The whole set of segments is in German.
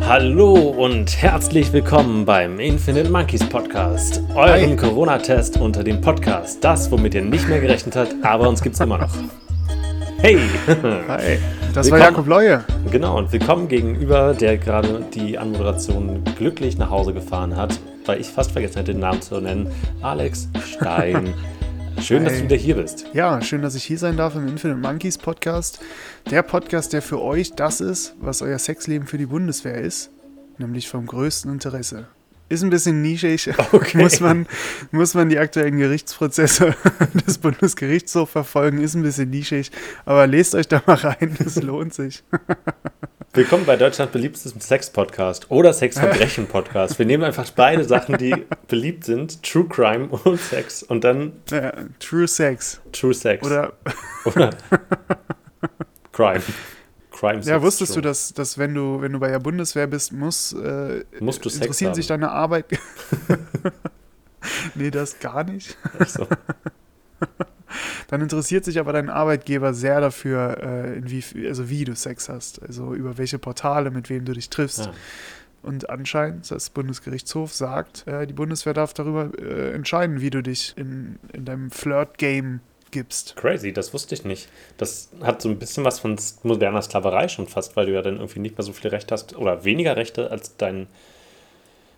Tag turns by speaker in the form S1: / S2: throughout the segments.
S1: Hallo und herzlich willkommen beim Infinite Monkeys Podcast, eurem Corona-Test unter dem Podcast. Das, womit ihr nicht mehr gerechnet habt, aber uns gibt's immer noch. Hey!
S2: Hi, das war Jakob Leue.
S1: Genau, und willkommen gegenüber, der gerade die Anmoderation glücklich nach Hause gefahren hat, weil ich fast vergessen hätte, den Namen zu nennen. Alex Stein. Schön, dass du wieder hier bist.
S2: Ja, schön, dass ich hier sein darf im Infinite Monkeys Podcast. Der Podcast, der für euch das ist, was euer Sexleben für die Bundeswehr ist, nämlich vom größten Interesse. Ist ein bisschen nischig, okay. muss, man, muss man die aktuellen Gerichtsprozesse des Bundesgerichtshofs verfolgen, ist ein bisschen nischig, aber lest euch da mal rein, es lohnt sich.
S1: Willkommen bei Deutschland beliebtestem Sex-Podcast oder Sexverbrechen-Podcast. Wir nehmen einfach beide Sachen, die beliebt sind, True Crime und Sex und dann...
S2: Ja, True Sex.
S1: True Sex.
S2: Oder...
S1: oder Crime.
S2: Crime ja, wusstest true. du, dass, dass wenn du, wenn du bei der Bundeswehr bist, muss, äh,
S1: Musst du Sex
S2: interessieren
S1: haben.
S2: sich deine Arbeit... nee, das gar nicht. Ach so. Dann interessiert sich aber dein Arbeitgeber sehr dafür, äh, wie, also wie du Sex hast, also über welche Portale, mit wem du dich triffst. Ja. Und anscheinend, das Bundesgerichtshof sagt, äh, die Bundeswehr darf darüber äh, entscheiden, wie du dich in, in deinem Flirt-Game gibst.
S1: Crazy, das wusste ich nicht. Das hat so ein bisschen was von moderner Sklaverei schon fast, weil du ja dann irgendwie nicht mehr so viele Rechte hast oder weniger Rechte als dein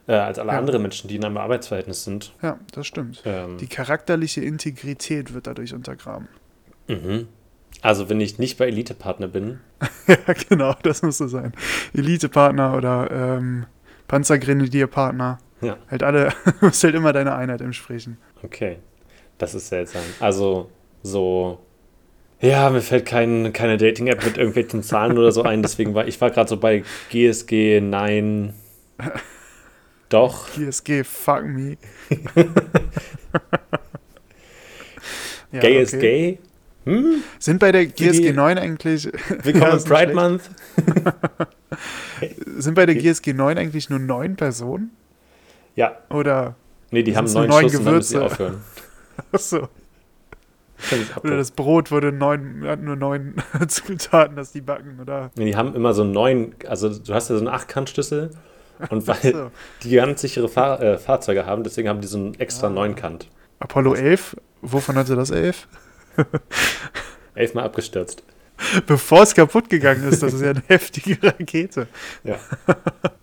S1: äh, als alle ja. anderen Menschen, die in einem Arbeitsverhältnis sind.
S2: Ja, das stimmt. Ähm. Die charakterliche Integrität wird dadurch untergraben.
S1: Mhm. Also wenn ich nicht bei Elite-Partner bin.
S2: ja, genau, das muss so sein. Elite-Partner oder ähm, Panzergrenadier-Partner. Ja. Halt alle, muss halt immer deine Einheit entsprechen.
S1: Okay, das ist seltsam. Also so ja, mir fällt kein, keine Dating-App mit irgendwelchen Zahlen oder so ein, deswegen war ich war gerade so bei GSG, nein. Doch.
S2: GSG, fuck me.
S1: ja, gay okay. is gay.
S2: Hm? Sind bei der GSG 9 eigentlich.
S1: Willkommen ja, Pride Month.
S2: Sind bei der GSG 9 eigentlich nur neun Personen?
S1: Ja.
S2: Oder.
S1: Nee, die haben neun, neun Schuss Gewürze. Und aufhören.
S2: Achso. Oder das Brot wurde neun, hat nur neun Zutaten, dass die backen, oder?
S1: Nee, die haben immer so neun, also du hast ja so einen Achtkantschlüssel und weil so. die ganz sichere Fahr äh, Fahrzeuge haben, deswegen haben die so einen extra ah. Neunkant.
S2: Apollo 11? Wovon hatte das 11?
S1: Elfmal abgestürzt.
S2: Bevor es kaputt gegangen ist, das ist ja eine heftige Rakete.
S1: Ja.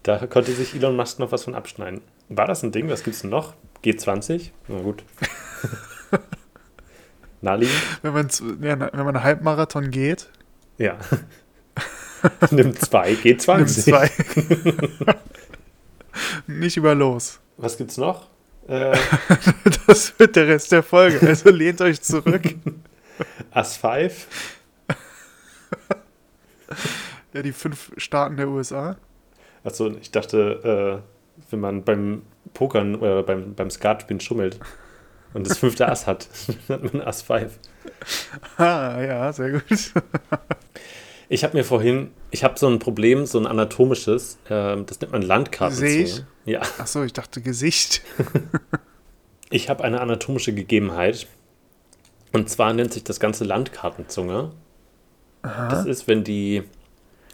S1: Da konnte sich Elon Musk noch was von abschneiden. War das ein Ding? Was gibt es denn noch? G20? Na gut. Naheliegend?
S2: Wenn man, ja, wenn man einen Halbmarathon geht.
S1: Ja. Nimm zwei, G20. Nimm zwei.
S2: Nicht über los.
S1: Was gibt's noch? Äh,
S2: das wird der Rest der Folge, also lehnt euch zurück.
S1: As 5.
S2: Ja, die fünf Staaten der USA.
S1: Achso, ich dachte, äh, wenn man beim Pokern oder beim, beim Skatspielen schummelt und das fünfte Ass hat, dann hat man Ass 5.
S2: Ah, ja, sehr gut.
S1: Ich habe mir vorhin, ich habe so ein Problem, so ein anatomisches, äh, das nennt man Landkartenzunge.
S2: Sehe ich?
S1: Ja.
S2: Achso, ich dachte Gesicht.
S1: ich habe eine anatomische Gegebenheit. Und zwar nennt sich das Ganze Landkartenzunge. Aha. Das ist, wenn die,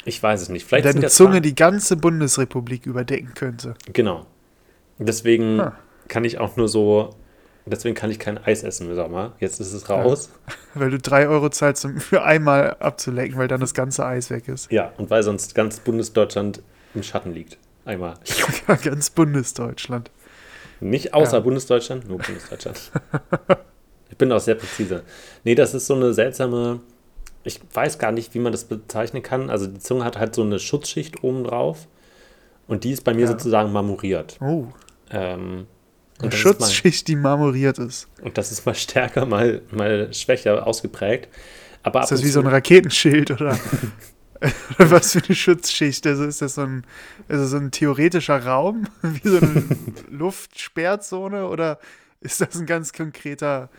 S1: ich weiß es nicht, vielleicht.
S2: Deine Zunge die ganze Bundesrepublik überdecken könnte.
S1: Genau. Deswegen ah. kann ich auch nur so Deswegen kann ich kein Eis essen im Sommer. Jetzt ist es raus.
S2: Ja, weil du drei Euro zahlst, um für einmal abzulecken, weil dann das ganze Eis weg ist.
S1: Ja, und weil sonst ganz Bundesdeutschland im Schatten liegt. Einmal.
S2: Ja, ganz Bundesdeutschland.
S1: Nicht außer ja. Bundesdeutschland, nur Bundesdeutschland. ich bin auch sehr präzise. Nee, das ist so eine seltsame. Ich weiß gar nicht, wie man das bezeichnen kann. Also die Zunge hat halt so eine Schutzschicht oben drauf. Und die ist bei mir ja. sozusagen marmoriert.
S2: Oh.
S1: Ähm,
S2: eine Schutzschicht, mal, die marmoriert ist.
S1: Und das ist mal stärker, mal, mal schwächer ausgeprägt. Aber
S2: ist das wie so ein Raketenschild oder, oder was für eine Schutzschicht? Also ist das so ein, also so ein theoretischer Raum, wie so eine Luftsperrzone oder ist das ein ganz konkreter,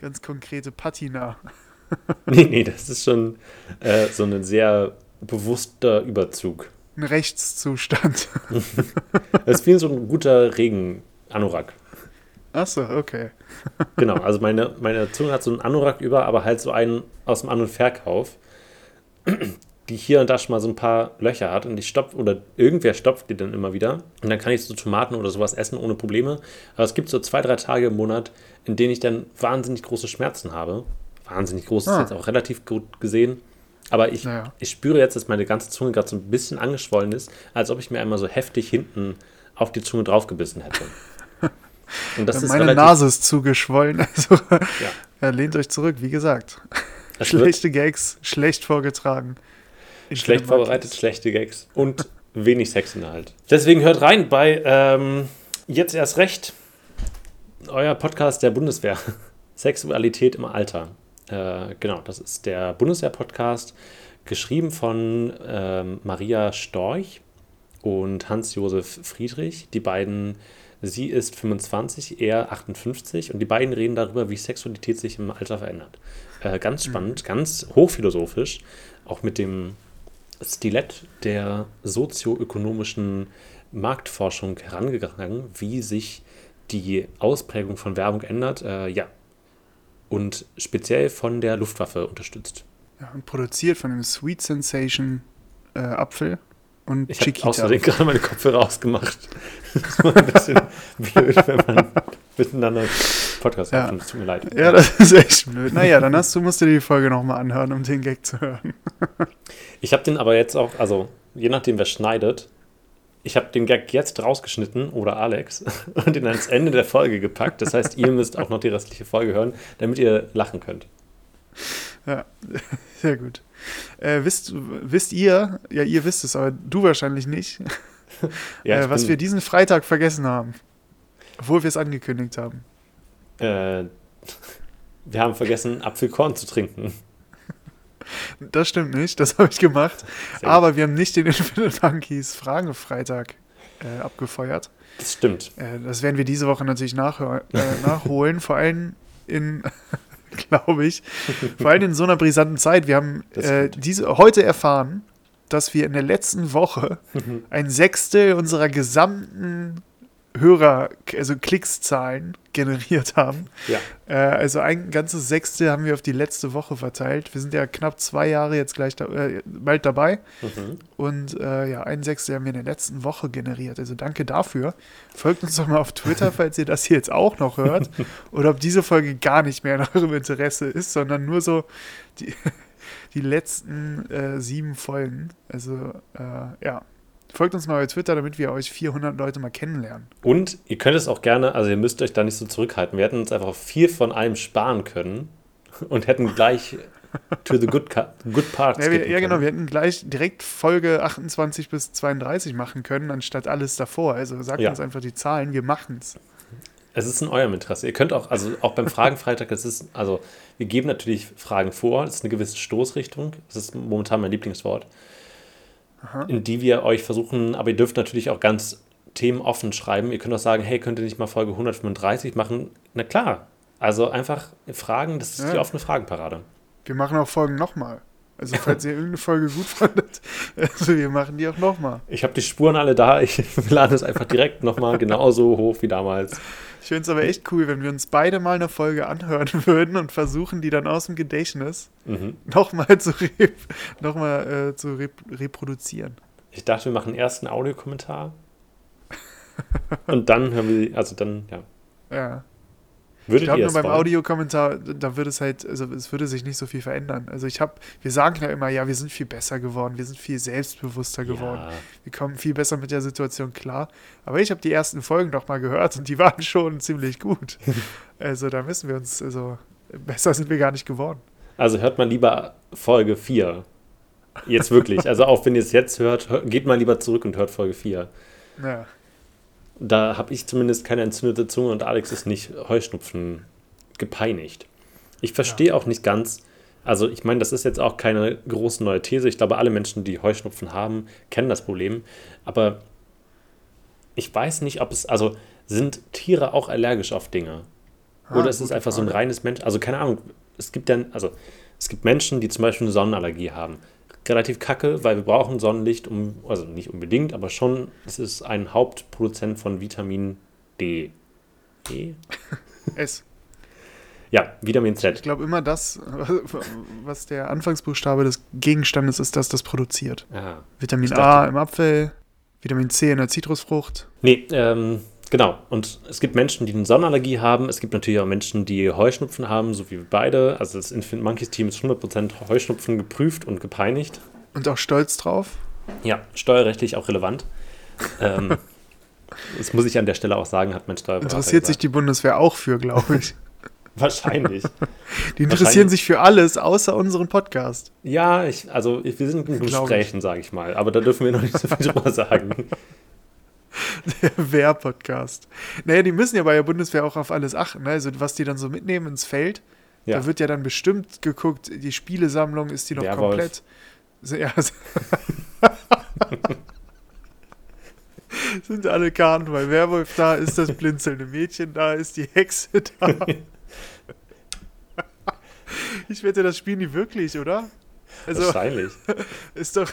S2: ganz konkrete Patina?
S1: nee, nee, das ist schon äh, so ein sehr bewusster Überzug.
S2: Ein Rechtszustand.
S1: das ist wie so ein guter Regen. Anorak.
S2: Achso, okay.
S1: genau, also meine, meine Zunge hat so einen Anorak über, aber halt so einen aus dem An- und Verkauf. die hier und da schon mal so ein paar Löcher hat und ich stopfe oder irgendwer stopft die dann immer wieder und dann kann ich so Tomaten oder sowas essen ohne Probleme. Aber es gibt so zwei, drei Tage im Monat, in denen ich dann wahnsinnig große Schmerzen habe. Wahnsinnig groß ah. ist jetzt auch relativ gut gesehen. Aber ich, naja. ich spüre jetzt, dass meine ganze Zunge gerade so ein bisschen angeschwollen ist, als ob ich mir einmal so heftig hinten auf die Zunge draufgebissen hätte.
S2: Und das ja, ist meine Nase ist zugeschwollen. Also ja. lehnt euch zurück, wie gesagt. Es Schlechte Gags, schlecht vorgetragen.
S1: Schlecht vorbereitet, schlechte Gags und wenig Sexinhalt. Deswegen hört rein bei ähm, Jetzt erst recht, euer Podcast der Bundeswehr. Sexualität im Alter. Äh, genau, das ist der Bundeswehr-Podcast, geschrieben von äh, Maria Storch und Hans-Josef Friedrich. Die beiden, sie ist 25, er 58 und die beiden reden darüber, wie Sexualität sich im Alter verändert. Äh, ganz mhm. spannend, mhm. ganz hochphilosophisch, auch mit dem Stilett der sozioökonomischen Marktforschung herangegangen, wie sich die Ausprägung von Werbung ändert. Äh, ja, und speziell von der Luftwaffe unterstützt.
S2: Ja, und produziert von dem Sweet Sensation äh, Apfel und
S1: ich Chiquita. Ich habe gerade meine Kopfhörer ausgemacht. Das war ein bisschen blöd, wenn man miteinander Podcast
S2: ja.
S1: Es tut mir leid.
S2: Ja, das ist echt blöd. Naja, dann hast du, musst du die Folge nochmal anhören, um den Gag zu hören.
S1: ich habe den aber jetzt auch, also je nachdem, wer schneidet, ich habe den Gag jetzt rausgeschnitten oder Alex und ihn ans Ende der Folge gepackt. Das heißt, ihr müsst auch noch die restliche Folge hören, damit ihr lachen könnt.
S2: Ja, sehr gut. Äh, wisst, wisst ihr, ja, ihr wisst es, aber du wahrscheinlich nicht, ja, äh, was wir diesen Freitag vergessen haben, obwohl wir es angekündigt haben.
S1: Äh, wir haben vergessen, Apfelkorn zu trinken.
S2: Das stimmt nicht, das habe ich gemacht. Aber wir haben nicht den Infinite Monkeys Fragenfreitag äh, abgefeuert.
S1: Das stimmt.
S2: Äh, das werden wir diese Woche natürlich nachhör, äh, nachholen, vor allem in, glaube ich, vor allem in so einer brisanten Zeit. Wir haben äh, diese, heute erfahren, dass wir in der letzten Woche ein Sechstel unserer gesamten Hörer, also Klickszahlen generiert haben.
S1: Ja.
S2: Äh, also ein ganzes Sechstel haben wir auf die letzte Woche verteilt. Wir sind ja knapp zwei Jahre jetzt gleich da, äh, bald dabei. Mhm. Und äh, ja, ein Sechstel haben wir in der letzten Woche generiert. Also danke dafür. Folgt uns doch mal auf Twitter, falls ihr das hier jetzt auch noch hört. Oder ob diese Folge gar nicht mehr in eurem Interesse ist, sondern nur so die, die letzten äh, sieben Folgen. Also äh, ja. Folgt uns mal bei Twitter, damit wir euch 400 Leute mal kennenlernen.
S1: Und ihr könnt es auch gerne, also ihr müsst euch da nicht so zurückhalten. Wir hätten uns einfach viel von einem sparen können und hätten gleich to the good, good parts.
S2: Ja, wir, ja genau, wir hätten gleich direkt Folge 28 bis 32 machen können, anstatt alles davor. Also sagt ja. uns einfach die Zahlen, wir machen es.
S1: Es ist in eurem Interesse. Ihr könnt auch, also auch beim Fragenfreitag, es ist, also wir geben natürlich Fragen vor, das ist eine gewisse Stoßrichtung. Das ist momentan mein Lieblingswort. Aha. in die wir euch versuchen, aber ihr dürft natürlich auch ganz themenoffen schreiben. Ihr könnt auch sagen, hey, könnt ihr nicht mal Folge 135 machen? Na klar. Also einfach Fragen, das ist ja. die offene Fragenparade.
S2: Wir machen auch Folgen nochmal. Also falls ihr irgendeine Folge gut fandet, also wir machen die auch nochmal.
S1: Ich habe die Spuren alle da, ich lade es einfach direkt nochmal genauso hoch wie damals.
S2: Ich finde es aber echt cool, wenn wir uns beide mal eine Folge anhören würden und versuchen, die dann aus dem Gedächtnis mhm. nochmal zu, rep noch mal, äh, zu rep reproduzieren.
S1: Ich dachte, wir machen erst einen Audiokommentar und dann hören wir, also dann, ja.
S2: Ja. Würdet ich glaube nur beim Audiokommentar, da würde es halt, also es würde sich nicht so viel verändern. Also ich habe, wir sagen ja immer, ja, wir sind viel besser geworden, wir sind viel selbstbewusster geworden, ja. wir kommen viel besser mit der Situation klar. Aber ich habe die ersten Folgen doch mal gehört und die waren schon ziemlich gut. also da müssen wir uns, also besser sind wir gar nicht geworden.
S1: Also hört mal lieber Folge 4. Jetzt wirklich. Also auch wenn ihr es jetzt hört, geht mal lieber zurück und hört Folge 4. Ja. Da habe ich zumindest keine entzündete Zunge und Alex ist nicht Heuschnupfen gepeinigt. Ich verstehe ja. auch nicht ganz, also ich meine, das ist jetzt auch keine große neue These. Ich glaube, alle Menschen, die Heuschnupfen haben, kennen das Problem. Aber ich weiß nicht, ob es, also sind Tiere auch allergisch auf Dinge? Ah, Oder ist es einfach Frage. so ein reines Mensch? Also keine Ahnung, es gibt dann, also es gibt Menschen, die zum Beispiel eine Sonnenallergie haben relativ kacke, weil wir brauchen Sonnenlicht, um, also nicht unbedingt, aber schon, es ist ein Hauptproduzent von Vitamin D.
S2: E? S.
S1: Ja, Vitamin Z.
S2: Ich glaube immer das, was der Anfangsbuchstabe des Gegenstandes ist, das das produziert.
S1: Ah,
S2: Vitamin A im Apfel, Vitamin C in der Zitrusfrucht.
S1: Nee, ähm, genau. Und es gibt Menschen, die eine Sonnenallergie haben. Es gibt natürlich auch Menschen, die Heuschnupfen haben, so wie wir beide. Also das Infinite Monkeys Team ist 100% Heuschnupfen geprüft und gepeinigt.
S2: Und auch stolz drauf.
S1: Ja, steuerrechtlich auch relevant. ähm, das muss ich an der Stelle auch sagen, hat mein Steuerberater
S2: Interessiert sich
S1: gesagt.
S2: die Bundeswehr auch für, glaube ich.
S1: Wahrscheinlich.
S2: Die interessieren sich für alles, außer unseren Podcast.
S1: Ja, ich, also ich, wir sind in. Gesprächen, sage ich mal. Aber da dürfen wir noch nicht so viel drüber sagen.
S2: Der Wehr-Podcast. Naja, die müssen ja bei der Bundeswehr auch auf alles achten. Ne? Also, was die dann so mitnehmen ins Feld,
S1: Ja.
S2: da wird ja dann bestimmt geguckt, die Spielesammlung, ist die noch
S1: Werwolf.
S2: komplett? So, Ja, Sind alle Karten bei Werwolf da, ist das blinzelnde Mädchen da, ist die Hexe da. Ich wette, das spielen die wirklich, oder? Also
S1: Wahrscheinlich.
S2: ist doch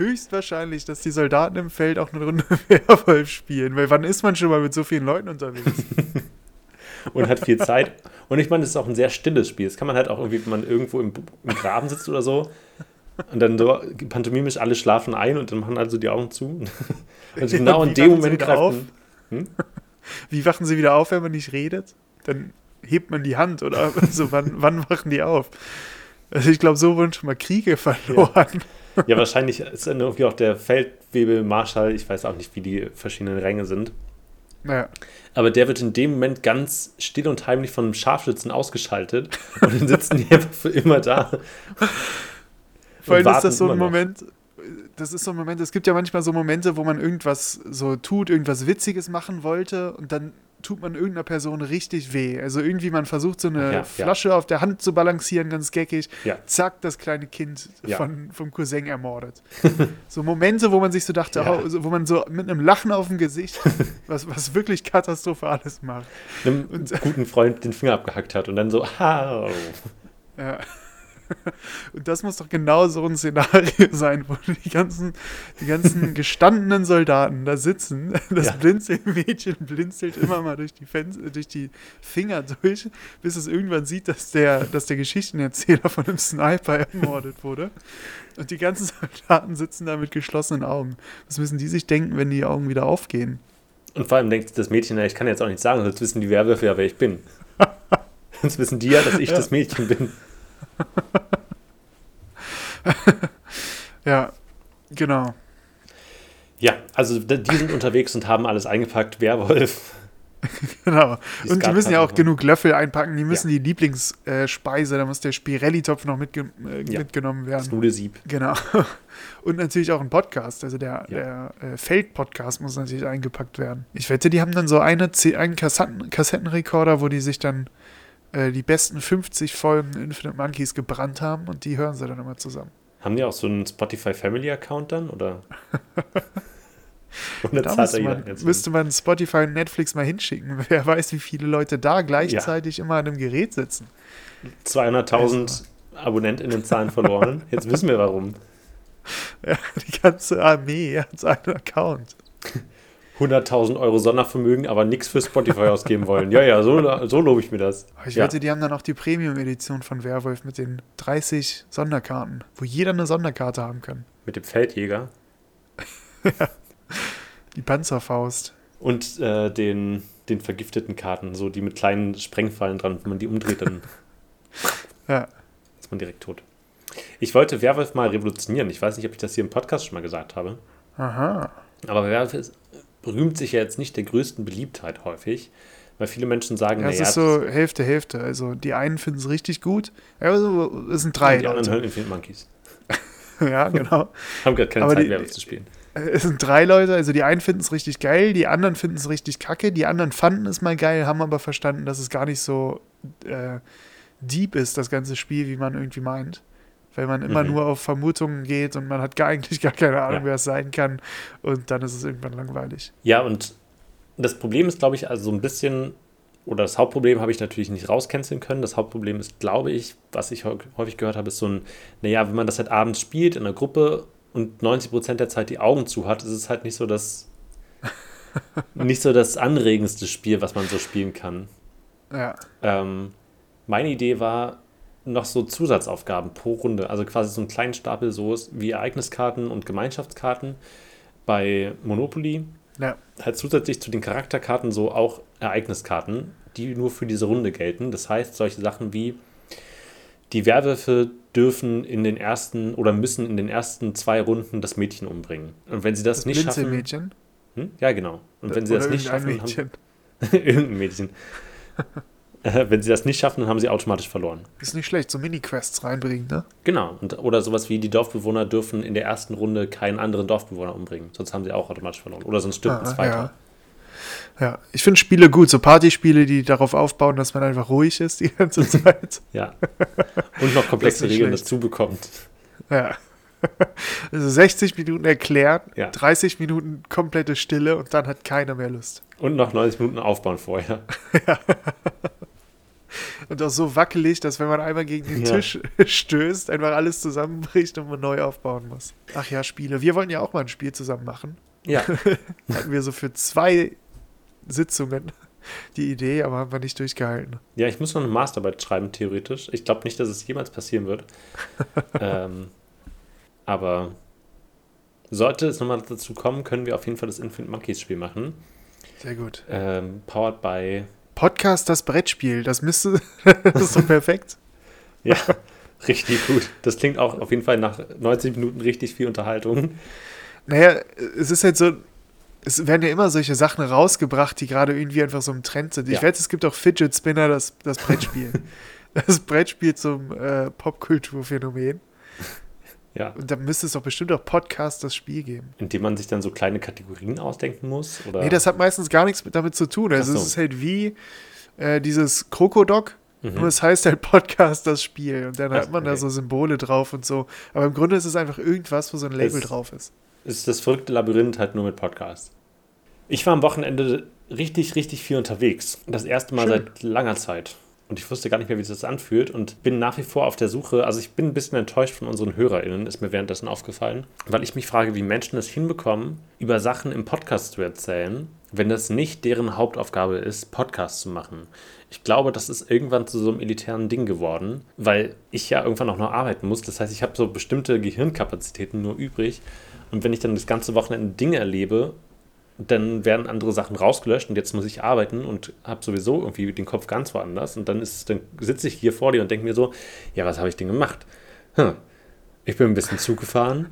S2: höchstwahrscheinlich, dass die Soldaten im Feld auch eine Runde Werwolf spielen. Weil wann ist man schon mal mit so vielen Leuten unterwegs?
S1: und hat viel Zeit. Und ich meine, es ist auch ein sehr stilles Spiel. Das kann man halt auch irgendwie, wenn man irgendwo im, im Graben sitzt oder so. Und dann so pantomimisch alle schlafen ein und dann machen also die Augen zu. Also genau
S2: Wie
S1: in dem Moment greift
S2: auf?
S1: man-
S2: Wie wachen sie wieder auf, wenn man nicht redet? Dann hebt man die Hand oder so. Wann, wann wachen die auf? Also ich glaube, so wurden schon mal Kriege verloren.
S1: Ja, wahrscheinlich ist dann irgendwie auch der Feldwebel, Marschall, ich weiß auch nicht, wie die verschiedenen Ränge sind.
S2: Naja,
S1: Aber der wird in dem Moment ganz still und heimlich von einem Scharfschützen ausgeschaltet und dann sitzen die einfach für immer da.
S2: vor allem ist das so ein. Moment, das ist so ein Moment, es gibt ja manchmal so Momente, wo man irgendwas so tut, irgendwas Witziges machen wollte und dann tut man irgendeiner Person richtig weh. Also irgendwie man versucht so eine
S1: Ja, ja.
S2: Flasche auf der Hand zu balancieren, ganz geckig.
S1: Ja.
S2: Zack, das kleine Kind
S1: Ja.
S2: von, vom Cousin ermordet. so Momente, wo man sich so dachte,
S1: Ja.
S2: oh, wo man so mit einem Lachen auf dem Gesicht, was, was wirklich Katastrophales macht.
S1: einem
S2: Und-
S1: guten Freund den Finger abgehackt hat und dann so, ah,
S2: Ja. Und das muss doch genau so ein Szenario sein, wo die ganzen, die ganzen gestandenen Soldaten da sitzen. Das
S1: Ja.
S2: Blinzelmädchen blinzelt immer mal durch die, Fenster, durch die Finger durch, bis es irgendwann sieht, dass der, dass der Geschichtenerzähler von einem Sniper ermordet wurde. Und die ganzen Soldaten sitzen da mit geschlossenen Augen. Was müssen die sich denken, wenn die Augen wieder aufgehen?
S1: Und vor allem denkt das Mädchen, ja, ich kann jetzt auch nicht sagen, sonst wissen die Werwölfe ja, wer ich bin. sonst wissen die ja, dass ich
S2: Ja.
S1: das Mädchen bin.
S2: Ja, genau.
S1: Ja, also die sind unterwegs und haben alles eingepackt. Werwolf.
S2: Genau.
S1: Die
S2: Und die müssen ja auch genug Löffel einpacken. Die müssen die Lieblingsspeise, da muss der Spirelli-Topf noch mitge äh,
S1: Ja.
S2: mitgenommen
S1: Das
S2: werden.
S1: Nudelsieb.
S2: Genau. Und natürlich auch ein Podcast. Also der,
S1: Ja.
S2: der äh, Feld-Podcast muss natürlich eingepackt werden. Ich wette, die haben dann so eine, einen Kassetten Kassettenrekorder, wo die sich dann äh, die besten 50 Folgen Infinite Monkeys gebrannt haben und die hören sie dann immer zusammen.
S1: Haben die auch so einen Spotify Family Account dann? Oder? Oder
S2: Da müsste man,
S1: jetzt?
S2: müsste man Spotify und Netflix mal hinschicken. Wer weiß, wie viele Leute da gleichzeitig immer an einem Gerät sitzen.
S1: 200.000 AbonnentInnen Zahlen verloren. Jetzt wissen wir warum.
S2: Ja, die ganze Armee hat seinen Account.
S1: 100.000 Euro Sondervermögen, aber nichts für Spotify ausgeben wollen. Ja, ja, so, so lobe ich mir das.
S2: Aber Ich
S1: ja.
S2: wette, die haben dann auch die Premium-Edition von Werwolf mit den 30 Sonderkarten, wo jeder eine Sonderkarte haben kann.
S1: Mit dem Feldjäger
S2: Die Panzerfaust.
S1: und äh, den, den vergifteten Karten, so die mit kleinen Sprengfallen dran. Wenn man die umdreht, dann
S2: Ja.
S1: ist man direkt tot. Ich wollte Werwolf mal revolutionieren. Ich weiß nicht, ob ich das hier im Podcast schon mal gesagt habe.
S2: Aha.
S1: Aber Werwolf ist, rühmt sich ja jetzt nicht der größten Beliebtheit häufig, weil viele Menschen sagen,
S2: Ja, es
S1: naja,
S2: ist so Hälfte, Hälfte. Also die einen finden es richtig gut. Ja, also, es sind drei
S1: die anderen
S2: Leute.
S1: hören Infinite Monkeys.
S2: Ja, genau.
S1: Haben gerade keine
S2: Aber
S1: Zeit,
S2: die-
S1: Werwolf zu spielen.
S2: Es sind drei Leute, also die einen finden es richtig geil, die anderen finden es richtig kacke, die anderen fanden es mal geil, haben aber verstanden, dass es gar nicht so äh, deep ist, das ganze Spiel, wie man irgendwie meint. Weil man immer
S1: Mhm.
S2: nur auf Vermutungen geht und man hat gar, eigentlich gar keine Ahnung,
S1: Ja.
S2: wer es sein kann. Und dann ist es irgendwann langweilig.
S1: Ja, und das Problem ist, glaube ich, also so ein bisschen, oder das Hauptproblem habe ich natürlich nicht rauscanceln können. Das Hauptproblem ist, glaube ich, was ich häu- häufig gehört habe, ist so ein, naja, wenn man das halt abends spielt in einer Gruppe und 90% der Zeit die Augen zu hat, ist es halt nicht so das, nicht so das anregendste Spiel, was man so spielen kann.
S2: Ja.
S1: Ähm, Meine Idee war, noch so Zusatzaufgaben pro Runde. Also quasi so einen kleinen Stapel so wie Ereigniskarten und Gemeinschaftskarten bei Monopoly.
S2: Ja.
S1: Halt zusätzlich zu den Charakterkarten so auch Ereigniskarten, die nur für diese Runde gelten. Das heißt, solche Sachen wie die Werwölfe dürfen in den ersten oder müssen in den ersten zwei Runden das Mädchen umbringen. Und wenn sie das,
S2: Das
S1: nicht schaffen.
S2: Blinzelmädchen.
S1: Hm? Ja, genau. Und wenn sie das nicht schaffen,
S2: Mädchen.
S1: haben, irgendein Mädchen. Wenn sie das nicht schaffen, dann haben sie automatisch verloren.
S2: Ist nicht schlecht, so Mini-Quests reinbringen, ne?
S1: Genau. Und, oder sowas wie die Dorfbewohner dürfen in der ersten Runde keinen anderen Dorfbewohner umbringen. Sonst haben sie auch automatisch verloren. Oder sonst stirbt ein
S2: Ah,
S1: zweiter.
S2: Ja. ja, ich finde Spiele gut, so Partyspiele, die darauf aufbauen, dass man einfach ruhig ist die ganze Zeit.
S1: Ja. Und noch komplexe Regeln
S2: schlecht.
S1: dazu bekommt.
S2: ja. Also 60 Minuten erklären,
S1: Ja.
S2: 30 Minuten komplette Stille und dann hat keiner mehr Lust.
S1: Und noch 90 Minuten aufbauen vorher.
S2: Und auch so wackelig, dass wenn man einmal gegen den
S1: Ja.
S2: Tisch stößt, einfach alles zusammenbricht und man neu aufbauen muss. Ach ja, Spiele. Wir wollen ja auch mal ein Spiel zusammen machen.
S1: Ja.
S2: Hatten wir so für zwei Sitzungen die Idee, aber haben wir nicht durchgehalten.
S1: Ja, ich muss noch eine Masterarbeit schreiben, theoretisch. Ich glaube nicht, dass es jemals passieren wird. ähm, aber sollte es nochmal dazu kommen, können wir auf jeden Fall das Infinite Monkeys Spiel machen.
S2: Sehr gut.
S1: Ähm, powered by.
S2: Podcast, das Brettspiel, das müsste, das ist so perfekt.
S1: Ja, richtig gut. Das klingt auch auf jeden Fall nach 90 Minuten richtig viel Unterhaltung.
S2: Naja, es ist halt so, es werden ja immer solche Sachen rausgebracht, die gerade irgendwie einfach so im Trend sind. Ich
S1: Ja.
S2: wette, es gibt auch Fidget Spinner, das, das Brettspiel. das Brettspiel zum äh, Popkulturphänomen.
S1: Ja.
S2: Und da müsste es doch bestimmt auch Podcast das Spiel geben.
S1: Indem man sich dann so kleine Kategorien ausdenken muss. Oder?
S2: Nee, das hat meistens gar nichts mit, damit zu tun. Also
S1: so.
S2: es ist halt wie äh, dieses Krokodok,
S1: Mhm.
S2: nur es heißt halt Podcast das Spiel. Und dann
S1: Ach,
S2: hat man da
S1: okay.
S2: so Symbole drauf und so. Aber im Grunde ist es einfach irgendwas, wo so ein Label
S1: Es-
S2: drauf ist.
S1: ist das verrückte Labyrinth halt nur mit Podcast. Ich war am Wochenende richtig, richtig viel unterwegs. Das erste Mal
S2: Schön.
S1: seit langer Zeit. Und ich wusste gar nicht mehr, wie sich das anfühlt und bin nach wie vor auf der Suche. Also ich bin ein bisschen enttäuscht von unseren HörerInnen, ist mir währenddessen aufgefallen, weil ich mich frage, wie Menschen es hinbekommen, über Sachen im Podcast zu erzählen, wenn das nicht deren Hauptaufgabe ist, Podcasts zu machen. Ich glaube, das ist irgendwann zu so einem elitären Ding geworden, weil ich ja irgendwann auch noch arbeiten muss. Das heißt, ich habe so bestimmte Gehirnkapazitäten nur übrig. Und wenn ich dann das ganze Wochenende Dinge erlebe, dann werden andere Sachen rausgelöscht und jetzt muss ich arbeiten und habe sowieso irgendwie den Kopf ganz woanders. Und dann, ist, dann sitze ich hier vor dir und denke mir so, ja, was habe ich denn gemacht? Hm. Ich bin ein bisschen Zug gefahren.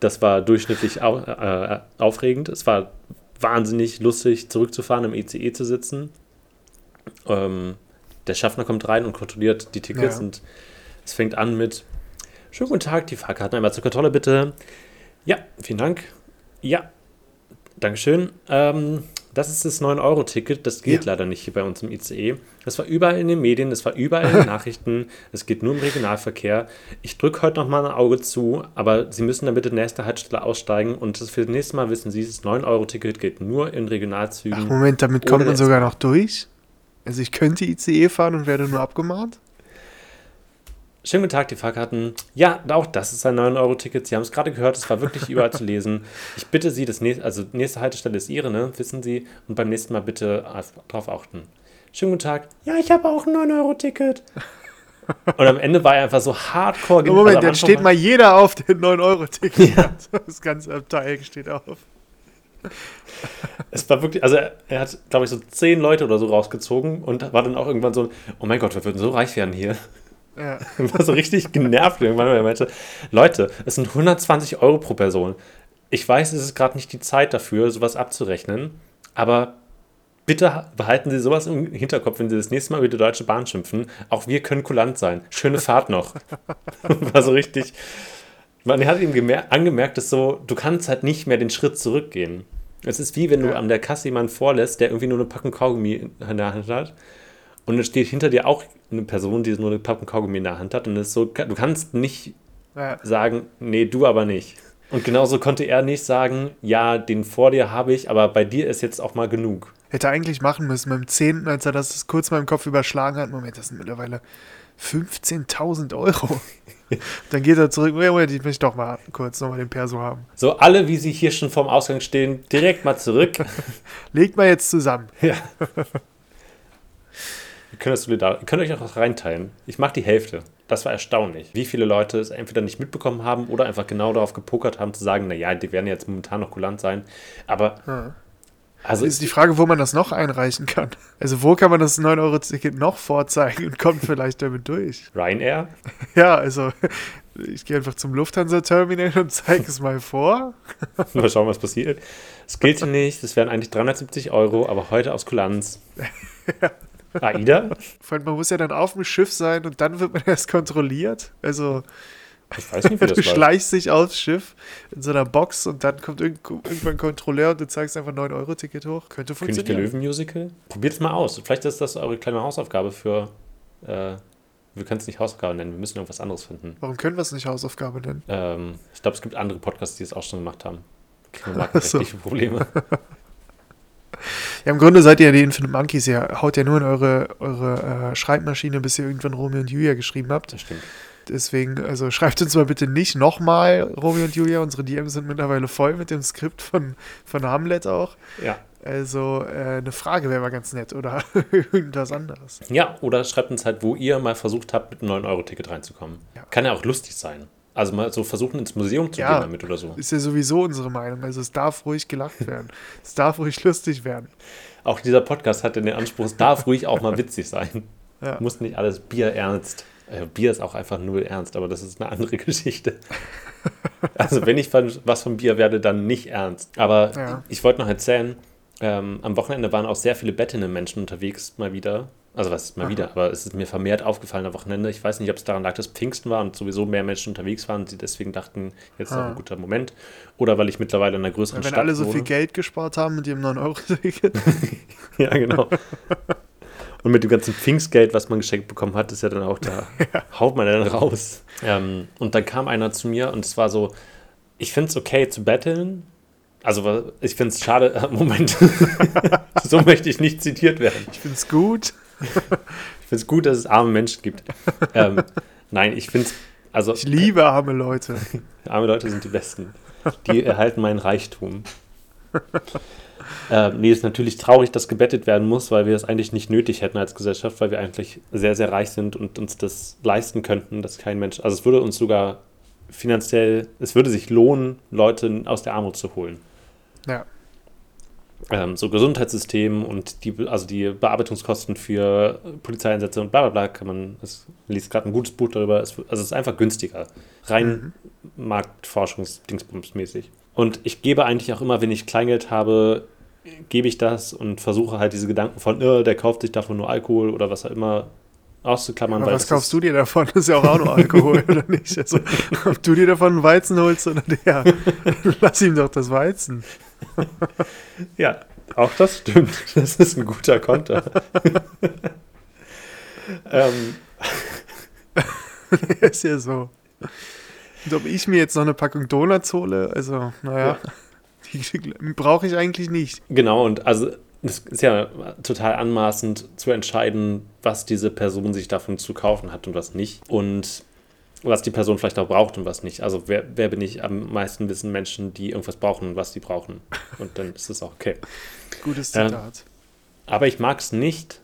S1: Das war durchschnittlich au äh, aufregend. Es war wahnsinnig lustig, zurückzufahren, im ECE zu sitzen. Ähm, der Schaffner kommt rein und kontrolliert die Tickets
S2: Ja.
S1: und es fängt an mit Schönen guten Tag, die Fahrkarten einmal zur Kontrolle bitte. Ja, vielen Dank. Ja, Dankeschön. Ähm, das ist das 9-Euro-Ticket. Das gilt
S2: Ja.
S1: leider nicht hier bei uns im ICE. Das war überall in den Medien, das war überall in den Nachrichten. Es geht nur im Regionalverkehr. Ich drücke heute noch mal ein Auge zu, aber Sie müssen dann bitte nächste Haltestelle aussteigen und das für das nächste Mal wissen Sie, das 9-Euro-Ticket gilt nur in Regionalzügen.
S2: Ach, Moment, damit kommt man sogar noch durch? Also ich könnte ICE fahren und werde nur abgemahnt?
S1: Schönen guten Tag, die Fahrkarten. Ja, auch das ist ein 9-Euro-Ticket. Sie haben es gerade gehört, es war wirklich überall zu lesen. Ich bitte Sie, das nächste, also nächste Haltestelle ist Ihre, ne? Wissen Sie. Und beim nächsten Mal bitte auf- drauf achten. Schönen guten Tag. Ja, ich habe auch ein 9-Euro-Ticket. Und am Ende war er einfach so hardcore
S2: Oh,
S1: gen-
S2: Moment,
S1: also
S2: dann steht mal jeder auf, der 9-Euro-Ticket
S1: Ja.
S2: Das ganze Abteil steht auf.
S1: Es war wirklich, also er, er hat, glaube ich, so zehn Leute oder so rausgezogen und war dann auch irgendwann so, oh mein Gott, wir würden so reich werden hier.
S2: Ja.
S1: war so richtig genervt irgendwann, weil er meinte, Leute, es sind 120 Euro pro Person. Ich weiß, es ist gerade nicht die Zeit dafür, sowas abzurechnen, aber bitte ha- behalten Sie sowas im Hinterkopf, wenn Sie das nächste Mal über die Deutsche Bahn schimpfen. Auch wir können kulant sein. Schöne Fahrt noch. war so richtig. Man hat ihm gemer- angemerkt, dass so, du kannst halt nicht mehr den Schritt zurückgehen. Es ist wie wenn du
S2: Ja.
S1: an der Kasse jemanden vorlässt, der irgendwie nur eine Packung Kaugummi in der Hand hat. Und dann steht hinter dir auch eine Person, die nur eine Packung Kaugummi in der Hand hat. Und es ist so, du kannst nicht
S2: Ja.
S1: sagen, nee, du aber nicht. Und genauso konnte er nicht sagen, ja, den vor dir habe ich, aber bei dir ist jetzt auch mal genug.
S2: Hätte eigentlich machen müssen beim 10., als er das kurz mal im Kopf überschlagen hat. Moment, das sind mittlerweile 15.000 Euro. Dann geht er zurück. Moment, ich möchte doch mal kurz nochmal den Perso haben.
S1: So, alle, wie sie hier schon vorm Ausgang stehen, direkt mal zurück.
S2: Legt mal jetzt zusammen.
S1: ja. Ihr könnt, das solidar ihr könnt euch auch reinteilen. Ich mache die Hälfte. Das war erstaunlich. Wie viele Leute es entweder nicht mitbekommen haben oder einfach genau darauf gepokert haben, zu sagen, naja, die werden jetzt momentan noch kulant sein. Aber
S2: ja. Also ist die Frage, wo man das noch einreichen kann. Also wo kann man das 9-Euro-Ticket noch vorzeigen und kommt vielleicht damit durch?
S1: Ryanair?
S2: Ja, also ich gehe einfach zum Lufthansa-Terminal und zeige es mal vor.
S1: mal schauen, was passiert. Es gilt nicht, es wären eigentlich 370 Euro, aber heute aus Kulanz. ja. AIDA?
S2: Vor allem, man muss ja dann auf dem Schiff sein und dann wird man erst kontrolliert. Also
S1: ich weiß nicht, wie das
S2: Du schleichst dich aufs Schiff in so einer Box und dann kommt irgendwann ein Kontrolleur und du zeigst einfach ein 9-Euro-Ticket hoch. Könnte funktionieren.
S1: König der Löwen-Musical? Probiert es mal aus. Vielleicht ist das eure kleine Hausaufgabe für. Äh, wir können es nicht Hausaufgabe nennen, wir müssen irgendwas anderes finden.
S2: Warum können wir es nicht Hausaufgabe nennen?
S1: Ähm, ich glaube, es gibt andere Podcasts, die es auch schon gemacht haben. Wir so. Probleme.
S2: Ja, im Grunde seid ihr ja die Infinite Monkeys, ihr haut ja nur in eure, eure äh, Schreibmaschine, bis ihr irgendwann Romeo und Julia geschrieben habt.
S1: Das stimmt.
S2: Deswegen, also schreibt uns mal bitte nicht nochmal, Romeo und Julia. Unsere DMs sind mittlerweile voll mit dem Skript von, von Hamlet auch.
S1: Ja.
S2: Also äh, eine Frage wäre mal ganz nett oder irgendwas anderes.
S1: Ja, oder schreibt uns halt, wo ihr mal versucht habt, mit einem 9-Euro-Ticket reinzukommen. Ja. Kann ja auch lustig sein. Also mal so versuchen, ins Museum zu ja, gehen damit oder so.
S2: Ist ja sowieso unsere Meinung. Also es darf ruhig gelacht werden. es darf ruhig lustig werden.
S1: Auch dieser Podcast hat den Anspruch, es darf ruhig auch mal witzig sein. Ja. Muss nicht alles Bier ernst. Äh, Bier ist auch einfach null ernst, aber das ist eine andere Geschichte. also wenn ich was von Bier werde, dann nicht ernst. Aber ja. ich wollte noch erzählen, ähm, am Wochenende waren auch sehr viele bettende Menschen unterwegs, mal wieder. Also was ist mal Aha. wieder, aber es ist mir vermehrt aufgefallen am Wochenende. Ich weiß nicht, ob es daran lag, dass Pfingsten war und sowieso mehr Menschen unterwegs waren und sie deswegen dachten, jetzt ist auch ein guter Moment. Oder weil ich mittlerweile in einer größeren
S2: Wenn
S1: Stadt
S2: alle so wohne. viel Geld gespart haben mit ihrem 9-Euro-Ticket.
S1: ja, genau. Und mit dem ganzen Pfingstgeld, was man geschenkt bekommen hat, ist ja dann auch da, ja. haut man dann raus. Ähm, und dann kam einer zu mir und es war so, ich finde es okay zu betteln. Also ich finde es schade, Moment, so möchte ich nicht zitiert werden.
S2: Ich finde es gut.
S1: ich finde es gut, dass es arme Menschen gibt. Ähm, nein, ich finde es, also...
S2: Ich liebe arme Leute.
S1: arme Leute sind die Besten. Die erhalten meinen Reichtum. Äh, nee, ist natürlich traurig, dass gebettet werden muss, weil wir es eigentlich nicht nötig hätten als Gesellschaft, weil wir eigentlich sehr, sehr reich sind und uns das leisten könnten, dass kein Mensch, also es würde uns sogar finanziell, es würde sich lohnen, Leute aus der Armut zu holen.
S2: Ja.
S1: Ähm, so Gesundheitssystem und die, also die Bearbeitungskosten für Polizeieinsätze und bla bla bla kann man, es liest gerade ein gutes Buch darüber, es, also es ist einfach günstiger. Rein mhm. Marktforschungsdingsbumsmäßig. Und ich gebe eigentlich auch immer, wenn ich Kleingeld habe, gebe ich das und versuche halt diese Gedanken von, oh, der kauft sich davon nur Alkohol oder was auch immer auszuklammern.
S2: Aber was kaufst du dir davon? Das ist ja auch, auch nur Alkohol, oder nicht? Also, ob du dir davon einen Weizen holst oder der, lass ihm doch das Weizen.
S1: ja, auch das stimmt. Das ist ein guter Konter.
S2: ähm. ist ja so. Und ob ich mir jetzt noch eine Packung Donuts hole, also, naja. Ja. brauche ich eigentlich nicht.
S1: Genau, und also es ist ja total anmaßend zu entscheiden, was diese Person sich davon zu kaufen hat und was nicht. Und was die Person vielleicht auch braucht und was nicht. Also wer, wer bin ich? Am meisten wissen Menschen, die irgendwas brauchen und was sie brauchen. Und dann ist es auch okay.
S2: Gutes Zitat.
S1: Ähm, aber ich mag es nicht,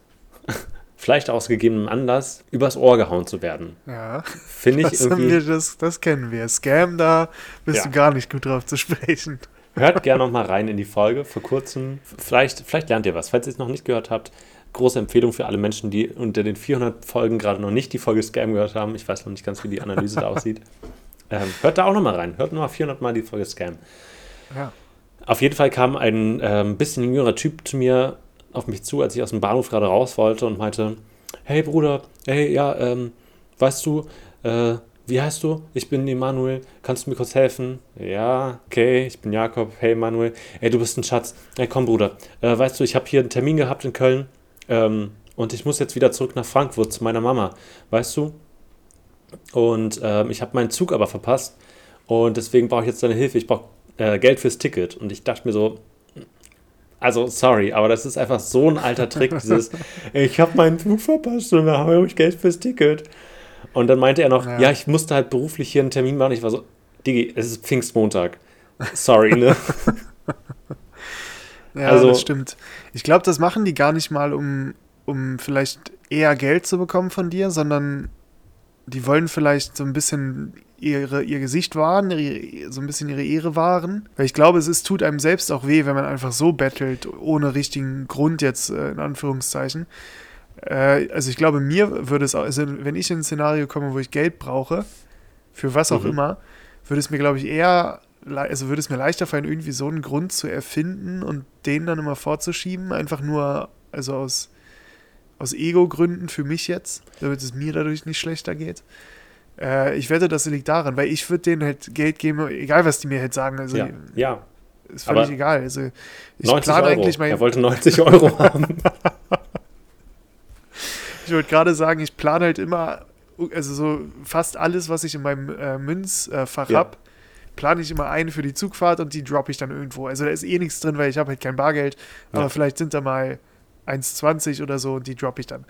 S1: vielleicht aus gegebenem Anlass, übers Ohr gehauen zu werden.
S2: Ja.
S1: Finde ich das irgendwie.
S2: Wir, das, das kennen wir. Scam, da bist ja. du gar nicht gut drauf zu sprechen.
S1: Hört gerne noch mal rein in die Folge vor kurzem. Vielleicht, vielleicht lernt ihr was. Falls ihr es noch nicht gehört habt, große Empfehlung für alle Menschen, die unter den 400 Folgen gerade noch nicht die Folge Scam gehört haben. Ich weiß noch nicht ganz, wie die Analyse da aussieht. Ähm, hört da auch noch mal rein. Hört noch mal 400 Mal die Folge Scam.
S2: Ja.
S1: Auf jeden Fall kam ein ähm, bisschen jüngerer Typ zu mir auf mich zu, als ich aus dem Bahnhof gerade raus wollte und meinte, hey Bruder, hey, ja, ähm, weißt du, äh, wie heißt du? Ich bin Emanuel. Kannst du mir kurz helfen? Ja, okay, ich bin Jakob. Hey Emanuel. Ey, du bist ein Schatz. Ey, komm, Bruder. Äh, weißt du, ich habe hier einen Termin gehabt in Köln ähm, und ich muss jetzt wieder zurück nach Frankfurt zu meiner Mama. Weißt du? Und ähm, ich habe meinen Zug aber verpasst und deswegen brauche ich jetzt deine Hilfe. Ich brauche äh, Geld fürs Ticket. Und ich dachte mir so, also sorry, aber das ist einfach so ein alter Trick, dieses, ich habe meinen Zug verpasst und da habe ich Geld fürs Ticket. Und dann meinte er noch, ja. ja, ich musste halt beruflich hier einen Termin machen. Ich war so, Digi, es ist Pfingstmontag. Sorry, ne?
S2: ja, also, das stimmt. Ich glaube, das machen die gar nicht mal, um, um vielleicht eher Geld zu bekommen von dir, sondern die wollen vielleicht so ein bisschen ihre, ihr Gesicht wahren, ihre, so ein bisschen ihre Ehre wahren. Weil ich glaube, es ist, tut einem selbst auch weh, wenn man einfach so bettelt, ohne richtigen Grund jetzt, äh, in Anführungszeichen. Äh, also ich glaube, mir würde es auch, also wenn ich in ein Szenario komme, wo ich Geld brauche, für was auch mhm. immer, würde es mir, glaube ich, eher, also würde es mir leichter fallen, irgendwie so einen Grund zu erfinden und den dann immer vorzuschieben, einfach nur, also aus aus Ego-Gründen für mich jetzt, damit es mir dadurch nicht schlechter geht. Äh, ich wette, das liegt daran, weil ich würde denen halt Geld geben, egal was die mir halt sagen. Also,
S1: ja, ja.
S2: Ist völlig Aber egal. Also,
S1: ich 90 plane eigentlich mein. Er wollte 90 Euro haben.
S2: ich wollte gerade sagen, ich plane halt immer, also so fast alles, was ich in meinem äh, Münzfach ja. habe, plane ich immer ein für die Zugfahrt und die droppe ich dann irgendwo. Also da ist eh nichts drin, weil ich habe halt kein Bargeld. Aber ja. vielleicht sind da mal 1,20 oder so und die droppe ich dann.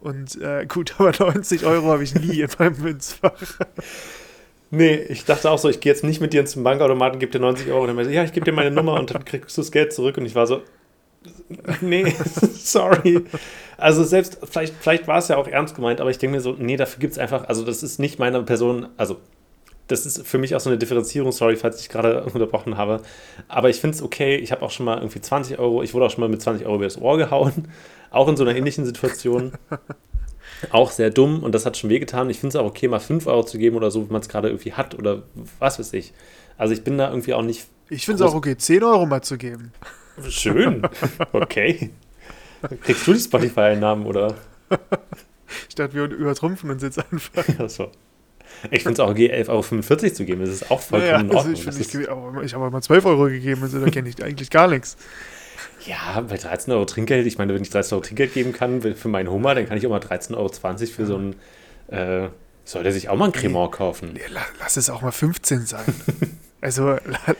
S2: Und äh, gut, aber 90 Euro habe ich nie in meinem Münzfach.
S1: Nee, ich dachte auch so, ich gehe jetzt nicht mit dir zum Bankautomaten, gebe dir 90 Euro und dann meinte ja, ich gebe dir meine Nummer und dann kriegst du das Geld zurück. Und ich war so, nee, sorry. Also selbst, vielleicht, vielleicht war es ja auch ernst gemeint, aber ich denke mir so, nee, dafür gibt es einfach, also das ist nicht meine Person, also das ist für mich auch so eine Differenzierung, sorry, falls ich gerade unterbrochen habe. Aber ich finde es okay. Ich habe auch schon mal irgendwie 20 Euro, ich wurde auch schon mal mit 20 Euro über das Ohr gehauen. Auch in so einer ähnlichen Situation. auch sehr dumm und das hat schon wehgetan. Ich finde es auch okay, mal 5 Euro zu geben oder so, wenn man es gerade irgendwie hat oder was weiß ich. Also ich bin da irgendwie auch nicht.
S2: Ich finde es auch okay, 10 Euro mal zu geben.
S1: Schön. Okay. Kriegst du die Spotify-Einnahmen oder?
S2: Ich dachte, wir übertrumpfen uns jetzt einfach.
S1: Ja, so. Ich finde es auch okay, 11,45 Euro zu geben. Das ist auch vollkommen naja, in
S2: Ordnung. Also ich, ich, ich habe mal 12 Euro gegeben, also da kenne ich eigentlich gar nichts.
S1: Ja, bei 13 Euro Trinkgeld, ich meine, wenn ich 13 Euro Trinkgeld geben kann für meinen Hummer, dann kann ich auch mal 13,20 Euro für so ein. Äh, soll der sich auch mal ein Cremant kaufen?
S2: Nee, lass es auch mal 15 sein. also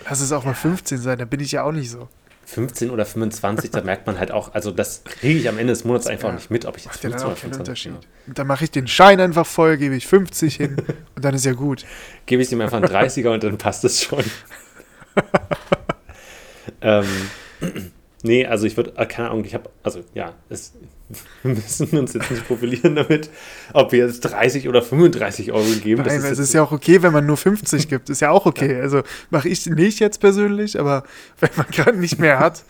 S2: lass es auch mal 15 sein, da bin ich ja auch nicht so.
S1: 15 oder 25, da merkt man halt auch, also das kriege ich am Ende des Monats einfach ja, nicht mit, ob ich jetzt 15 oder 25
S2: Unterschied. Und dann mache ich den Schein einfach voll, gebe ich 50 hin und dann ist ja gut.
S1: Gebe ich ihm einfach einen 30er und dann passt es schon. ähm, nee, also ich würde, äh, keine Ahnung, ich habe, also ja, es, wir müssen uns jetzt nicht profilieren damit, ob wir jetzt 30 oder 35 Euro geben.
S2: Nein, es ist ja auch okay, wenn man nur 50 gibt. Ist ja auch okay. Ja. Also mache ich nicht jetzt persönlich, aber wenn man gerade nicht mehr hat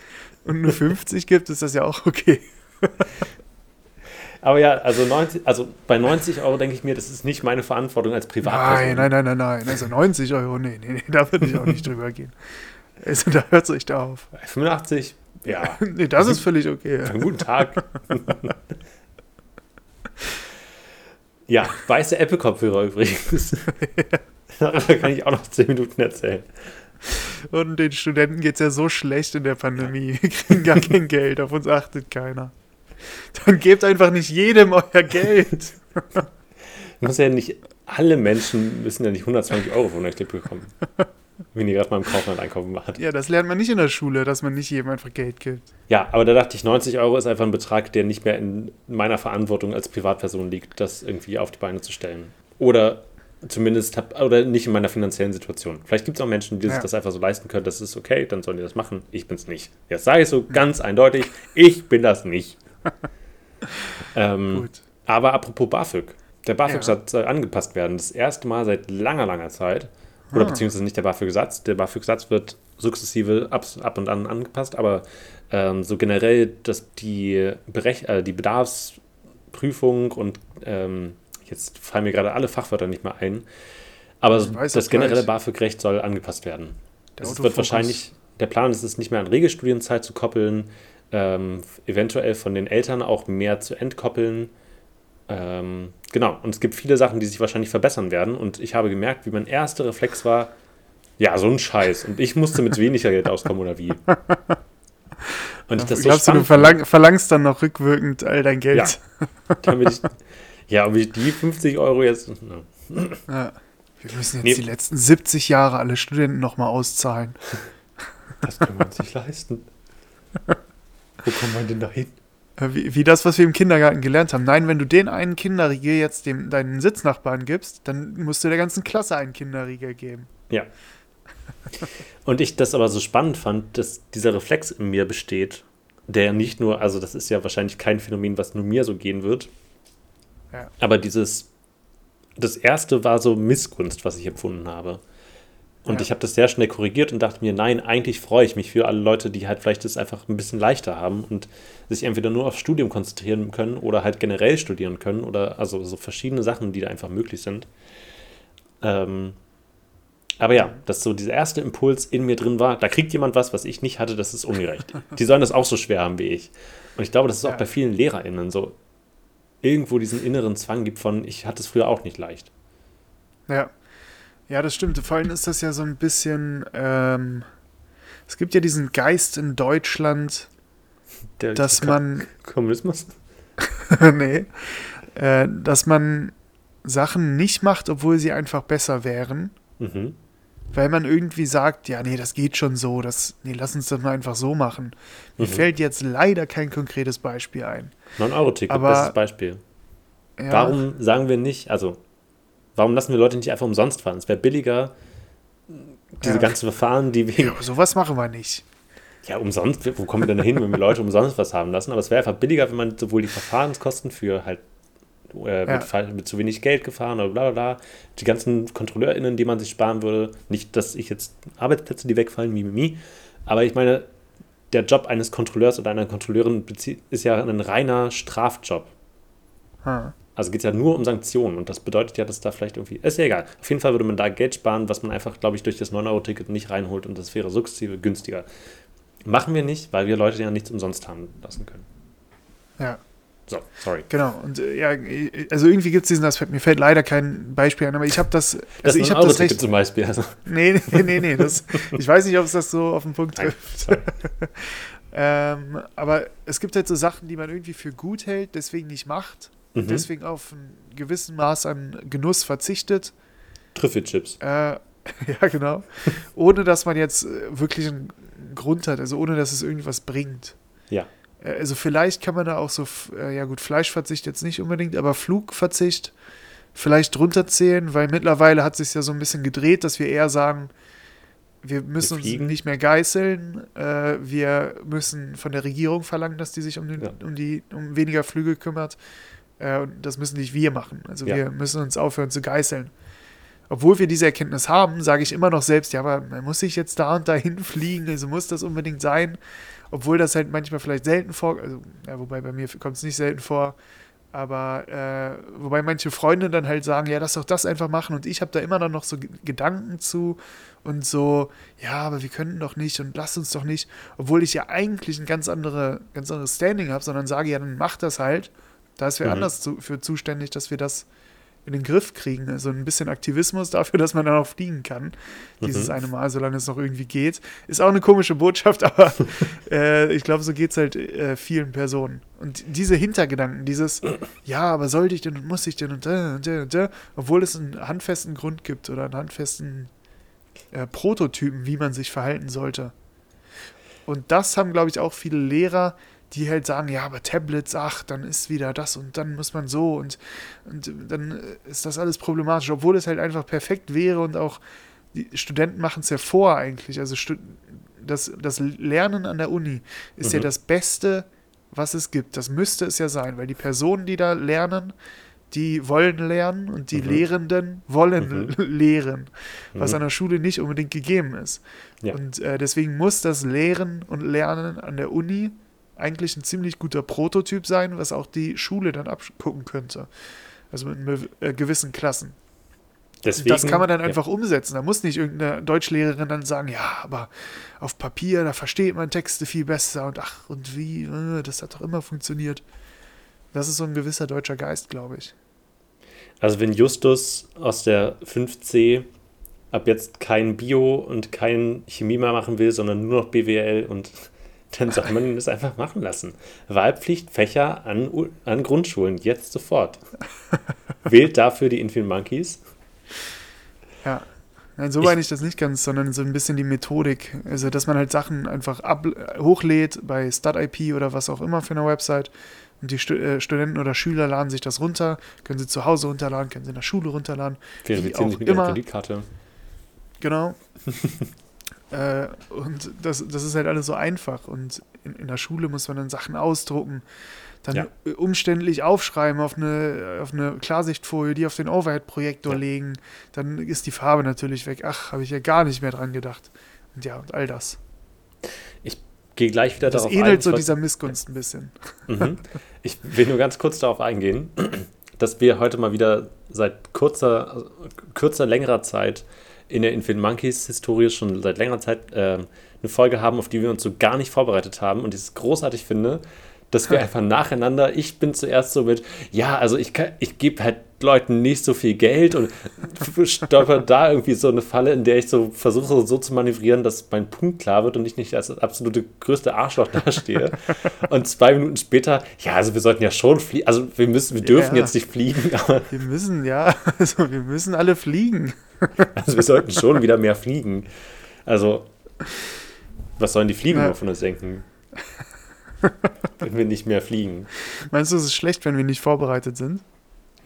S2: und nur 50 gibt, ist das ja auch okay.
S1: Aber ja, also, 90, also bei 90 Euro denke ich mir, das ist nicht meine Verantwortung als Privatperson.
S2: Nein, nein, nein, nein, nein. Also 90 Euro, nee, nee, nee, da würde ich auch nicht drüber gehen. Also da hört es euch da auf.
S1: 85, ja.
S2: nee, das ist völlig okay.
S1: Einen guten Tag. ja, weiße Apple-Kopfhörer übrigens. Darüber kann ich auch noch 10 Minuten erzählen.
S2: Und den Studenten geht es ja so schlecht in der Pandemie. Wir kriegen gar kein Geld, auf uns achtet keiner. Dann gebt einfach nicht jedem euer Geld.
S1: Muss ja nicht, alle Menschen müssen ja nicht 120 Euro von euch bekommen wenn ihr gerade mal im Kaufland einkaufen macht.
S2: Ja, das lernt man nicht in der Schule, dass man nicht jedem einfach Geld gibt.
S1: Ja, aber da dachte ich, 90 Euro ist einfach ein Betrag, der nicht mehr in meiner Verantwortung als Privatperson liegt, das irgendwie auf die Beine zu stellen. Oder zumindest hab, oder nicht in meiner finanziellen Situation. Vielleicht gibt es auch Menschen, die ja. sich das einfach so leisten können, das ist okay, dann sollen die das machen. Ich bin es nicht. Jetzt sage ich so ganz eindeutig, ich bin das nicht. ähm, Gut. Aber apropos BAföG. Der BAföG-Satz ja. soll angepasst werden. Das erste Mal seit langer, langer Zeit. Oder ah. beziehungsweise nicht der BAföG-Satz. Der BAföG-Satz wird sukzessive ab, ab und an angepasst, aber ähm, so generell, dass die, Berech äh, die Bedarfsprüfung und ähm, jetzt fallen mir gerade alle Fachwörter nicht mehr ein, aber das generelle BAföG-Recht soll angepasst werden. Es wird wahrscheinlich, der Plan ist es nicht mehr an Regelstudienzeit zu koppeln, ähm, eventuell von den Eltern auch mehr zu entkoppeln ähm, genau, und es gibt viele Sachen, die sich wahrscheinlich verbessern werden. Und ich habe gemerkt, wie mein erster Reflex war, ja, so ein Scheiß. Und ich musste mit weniger Geld auskommen, oder wie?
S2: Und ich das Glaubst so du, du verlang, verlangst dann noch rückwirkend all dein Geld?
S1: Ja, damit ich, ja ob ich die 50 Euro jetzt...
S2: Ja. Wir müssen jetzt nee. die letzten 70 Jahre alle Studenten nochmal auszahlen.
S1: Das können wir uns nicht leisten. Wo kommen wir denn da hin?
S2: Äh, wie, wie, das, was wir im Kindergarten gelernt haben. Nein, wenn du den einen Kinderriegel jetzt dem, deinen Sitznachbarn gibst, dann musst du der ganzen Klasse einen Kinderriegel geben.
S1: Ja. Und ich das aber so spannend fand, dass dieser Reflex in mir besteht, der nicht nur, also das ist ja wahrscheinlich kein Phänomen, was nur mir so gehen wird, Ja. Aber dieses, das erste war so Missgunst, was ich empfunden habe. Und ja. ich habe das sehr schnell korrigiert und dachte mir, nein, eigentlich freue ich mich für alle Leute, die halt vielleicht das einfach ein bisschen leichter haben und sich entweder nur aufs Studium konzentrieren können oder halt generell studieren können oder also so verschiedene Sachen, die da einfach möglich sind. Ähm, aber ja, dass so dieser erste Impuls in mir drin war, da kriegt jemand was, was ich nicht hatte, das ist ungerecht. Die sollen das auch so schwer haben wie ich. Und ich glaube, das ist auch ja. bei vielen LehrerInnen so irgendwo diesen inneren Zwang gibt von, ich hatte es früher auch nicht leicht.
S2: Ja. Ja, das stimmt. Vor allem ist das ja so ein bisschen, ähm, es gibt ja diesen Geist in Deutschland, Der dass man.
S1: Kommunismus?
S2: nee. Äh, dass man Sachen nicht macht, obwohl sie einfach besser wären. Mhm. Weil man irgendwie sagt, ja, nee, das geht schon so, das, nee, lass uns das mal einfach so machen. Mir mhm. fällt jetzt leider kein konkretes Beispiel ein.
S1: 9-Euro-Ticket, bestes Beispiel. Ja. Warum sagen wir nicht, also Warum lassen wir Leute nicht einfach umsonst fahren? Es wäre billiger, diese ja. ganzen Verfahren, die wir.
S2: Ja, sowas machen wir nicht.
S1: Ja, umsonst, wo kommen wir denn hin, wenn wir Leute umsonst was haben lassen? Aber es wäre einfach billiger, wenn man sowohl die Verfahrenskosten für halt äh, ja. mit, mit, zu wenig Geld gefahren oder bla bla bla, die ganzen KontrolleurInnen, die man sich sparen würde. Nicht, dass ich jetzt Arbeitsplätze, die wegfallen, mimimi. Aber ich meine, der Job eines Kontrolleurs oder einer Kontrolleurin ist ja ein reiner Strafjob. Hm. Also geht es ja nur um Sanktionen und das bedeutet ja, dass da vielleicht irgendwie, ist ja egal. Auf jeden Fall würde man da Geld sparen, was man einfach, glaube ich, durch das 9-Euro-Ticket nicht reinholt und das wäre sukzessive günstiger. Machen wir nicht, weil wir Leute ja nichts umsonst haben lassen können.
S2: Ja.
S1: So, sorry.
S2: Genau. Und äh, ja, also irgendwie gibt es diesen Aspekt. Mir fällt leider kein Beispiel ein, aber ich habe das.
S1: Also das
S2: ich
S1: habe das recht, zum Beispiel. Also.
S2: Nee, nee, nee, nee. Das, ich weiß nicht, ob es das so auf den Punkt trifft. ähm, aber es gibt halt so Sachen, die man irgendwie für gut hält, deswegen nicht macht mhm. deswegen auf ein gewissen Maß an Genuss verzichtet.
S1: Trüffelchips.
S2: Äh, ja, genau. ohne dass man jetzt äh, wirklich einen Grund hat, also ohne dass es irgendwas bringt.
S1: Ja.
S2: Äh, also vielleicht kann man da auch so, äh, ja gut, Fleischverzicht jetzt nicht unbedingt, aber Flugverzicht vielleicht runterzählen, weil mittlerweile hat sich ja so ein bisschen gedreht, dass wir eher sagen, wir müssen wir uns nicht mehr geißeln, äh, wir müssen von der Regierung verlangen, dass die sich um, den, ja. um, die, um weniger Flüge kümmert. Äh, das müssen nicht wir machen. Also ja. wir müssen uns aufhören zu geißeln. Obwohl wir diese Erkenntnis haben, sage ich immer noch selbst, ja, aber man muss sich jetzt da und dahin fliegen, also muss das unbedingt sein. Obwohl das halt manchmal vielleicht selten vor, also, ja, wobei bei mir kommt es nicht selten vor, aber äh, wobei manche Freunde dann halt sagen, ja, lass doch das einfach machen und ich habe da immer dann noch so Gedanken zu und so, ja, aber wir könnten doch nicht und lass uns doch nicht, obwohl ich ja eigentlich ein ganz, andere, ganz anderes Standing habe, sondern sage, ja, dann mach das halt da ist wer mhm. anders zu, für zuständig, dass wir das in den Griff kriegen. Also ein bisschen Aktivismus dafür, dass man dann auch fliegen kann. Dieses mhm. eine Mal, solange es noch irgendwie geht. Ist auch eine komische Botschaft, aber äh, ich glaube, so geht es halt äh, vielen Personen. Und diese Hintergedanken, dieses, ja, aber sollte ich denn und muss ich denn und da und da und da, obwohl es einen handfesten Grund gibt oder einen handfesten äh, Prototypen, wie man sich verhalten sollte. Und das haben, glaube ich, auch viele Lehrer die halt sagen, ja, aber Tablets, ach, dann ist wieder das und dann muss man so und, und dann ist das alles problematisch, obwohl es halt einfach perfekt wäre und auch die Studenten machen es ja vor eigentlich. Also das, das Lernen an der Uni ist mhm. ja das Beste, was es gibt. Das müsste es ja sein, weil die Personen, die da lernen, die wollen lernen und die mhm. Lehrenden wollen mhm. lehren, was mhm. an der Schule nicht unbedingt gegeben ist. Ja. Und äh, deswegen muss das Lehren und Lernen an der Uni eigentlich ein ziemlich guter Prototyp sein, was auch die Schule dann abgucken könnte. Also mit äh, gewissen Klassen. Deswegen, das kann man dann einfach ja. umsetzen. Da muss nicht irgendeine Deutschlehrerin dann sagen, ja, aber auf Papier, da versteht man Texte viel besser und ach, und wie, äh, das hat doch immer funktioniert. Das ist so ein gewisser deutscher Geist, glaube ich.
S1: Also wenn Justus aus der 5c ab jetzt kein Bio und kein Chemie mehr machen will, sondern nur noch BWL und dann soll man das einfach machen lassen. Wahlpflichtfächer an, an Grundschulen, jetzt sofort. Wählt dafür die Infinite Monkeys.
S2: Ja. Nein, so meine ich das nicht ganz, sondern so ein bisschen die Methodik. Also, dass man halt Sachen einfach ab, hochlädt bei StatIP oder was auch immer für eine Website. Und die Stu äh, Studenten oder Schüler laden sich das runter, können sie zu Hause runterladen, können sie in der Schule runterladen.
S1: Verifizieren sich mit ihrer Kreditkarte.
S2: Genau. Äh, und das, das ist halt alles so einfach. Und in, in der Schule muss man dann Sachen ausdrucken, dann
S1: Ja.
S2: umständlich aufschreiben auf eine, auf eine Klarsichtfolie, die auf den Overhead-Projektor
S1: Ja.
S2: legen. Dann ist die Farbe natürlich weg. Ach, habe ich ja gar nicht mehr dran gedacht. Und ja, und all das.
S1: Gehe gleich wieder
S2: Das
S1: darauf
S2: ähnelt
S1: ein.
S2: so
S1: Ich wollt-
S2: dieser Missgunst ein bisschen.
S1: Mhm. Ich will nur ganz kurz darauf eingehen, dass wir heute mal wieder seit kurzer, kürzer, längerer Zeit in der Infinite Monkeys Historie schon seit längerer Zeit ähm, eine Folge haben, auf die wir uns so gar nicht vorbereitet haben und ich es großartig finde, dass wir einfach nacheinander, ich bin zuerst so mit, ja, also ich, kann- ich gebe halt Leuten nicht so viel Geld und stolper da irgendwie so eine Falle, in der ich so versuche so zu manövrieren, dass mein Punkt klar wird und ich nicht als absolute größte Arschloch dastehe. und zwei Minuten später, ja, also wir sollten ja schon fliegen, also wir müssen, wir dürfen
S2: Ja.
S1: jetzt nicht fliegen,
S2: Wir müssen, ja, also wir müssen alle fliegen.
S1: also wir sollten schon wieder mehr fliegen. Also, was sollen die Fliegen nur von uns denken? Wenn wir nicht mehr fliegen.
S2: Meinst du, es ist schlecht, wenn wir nicht vorbereitet sind?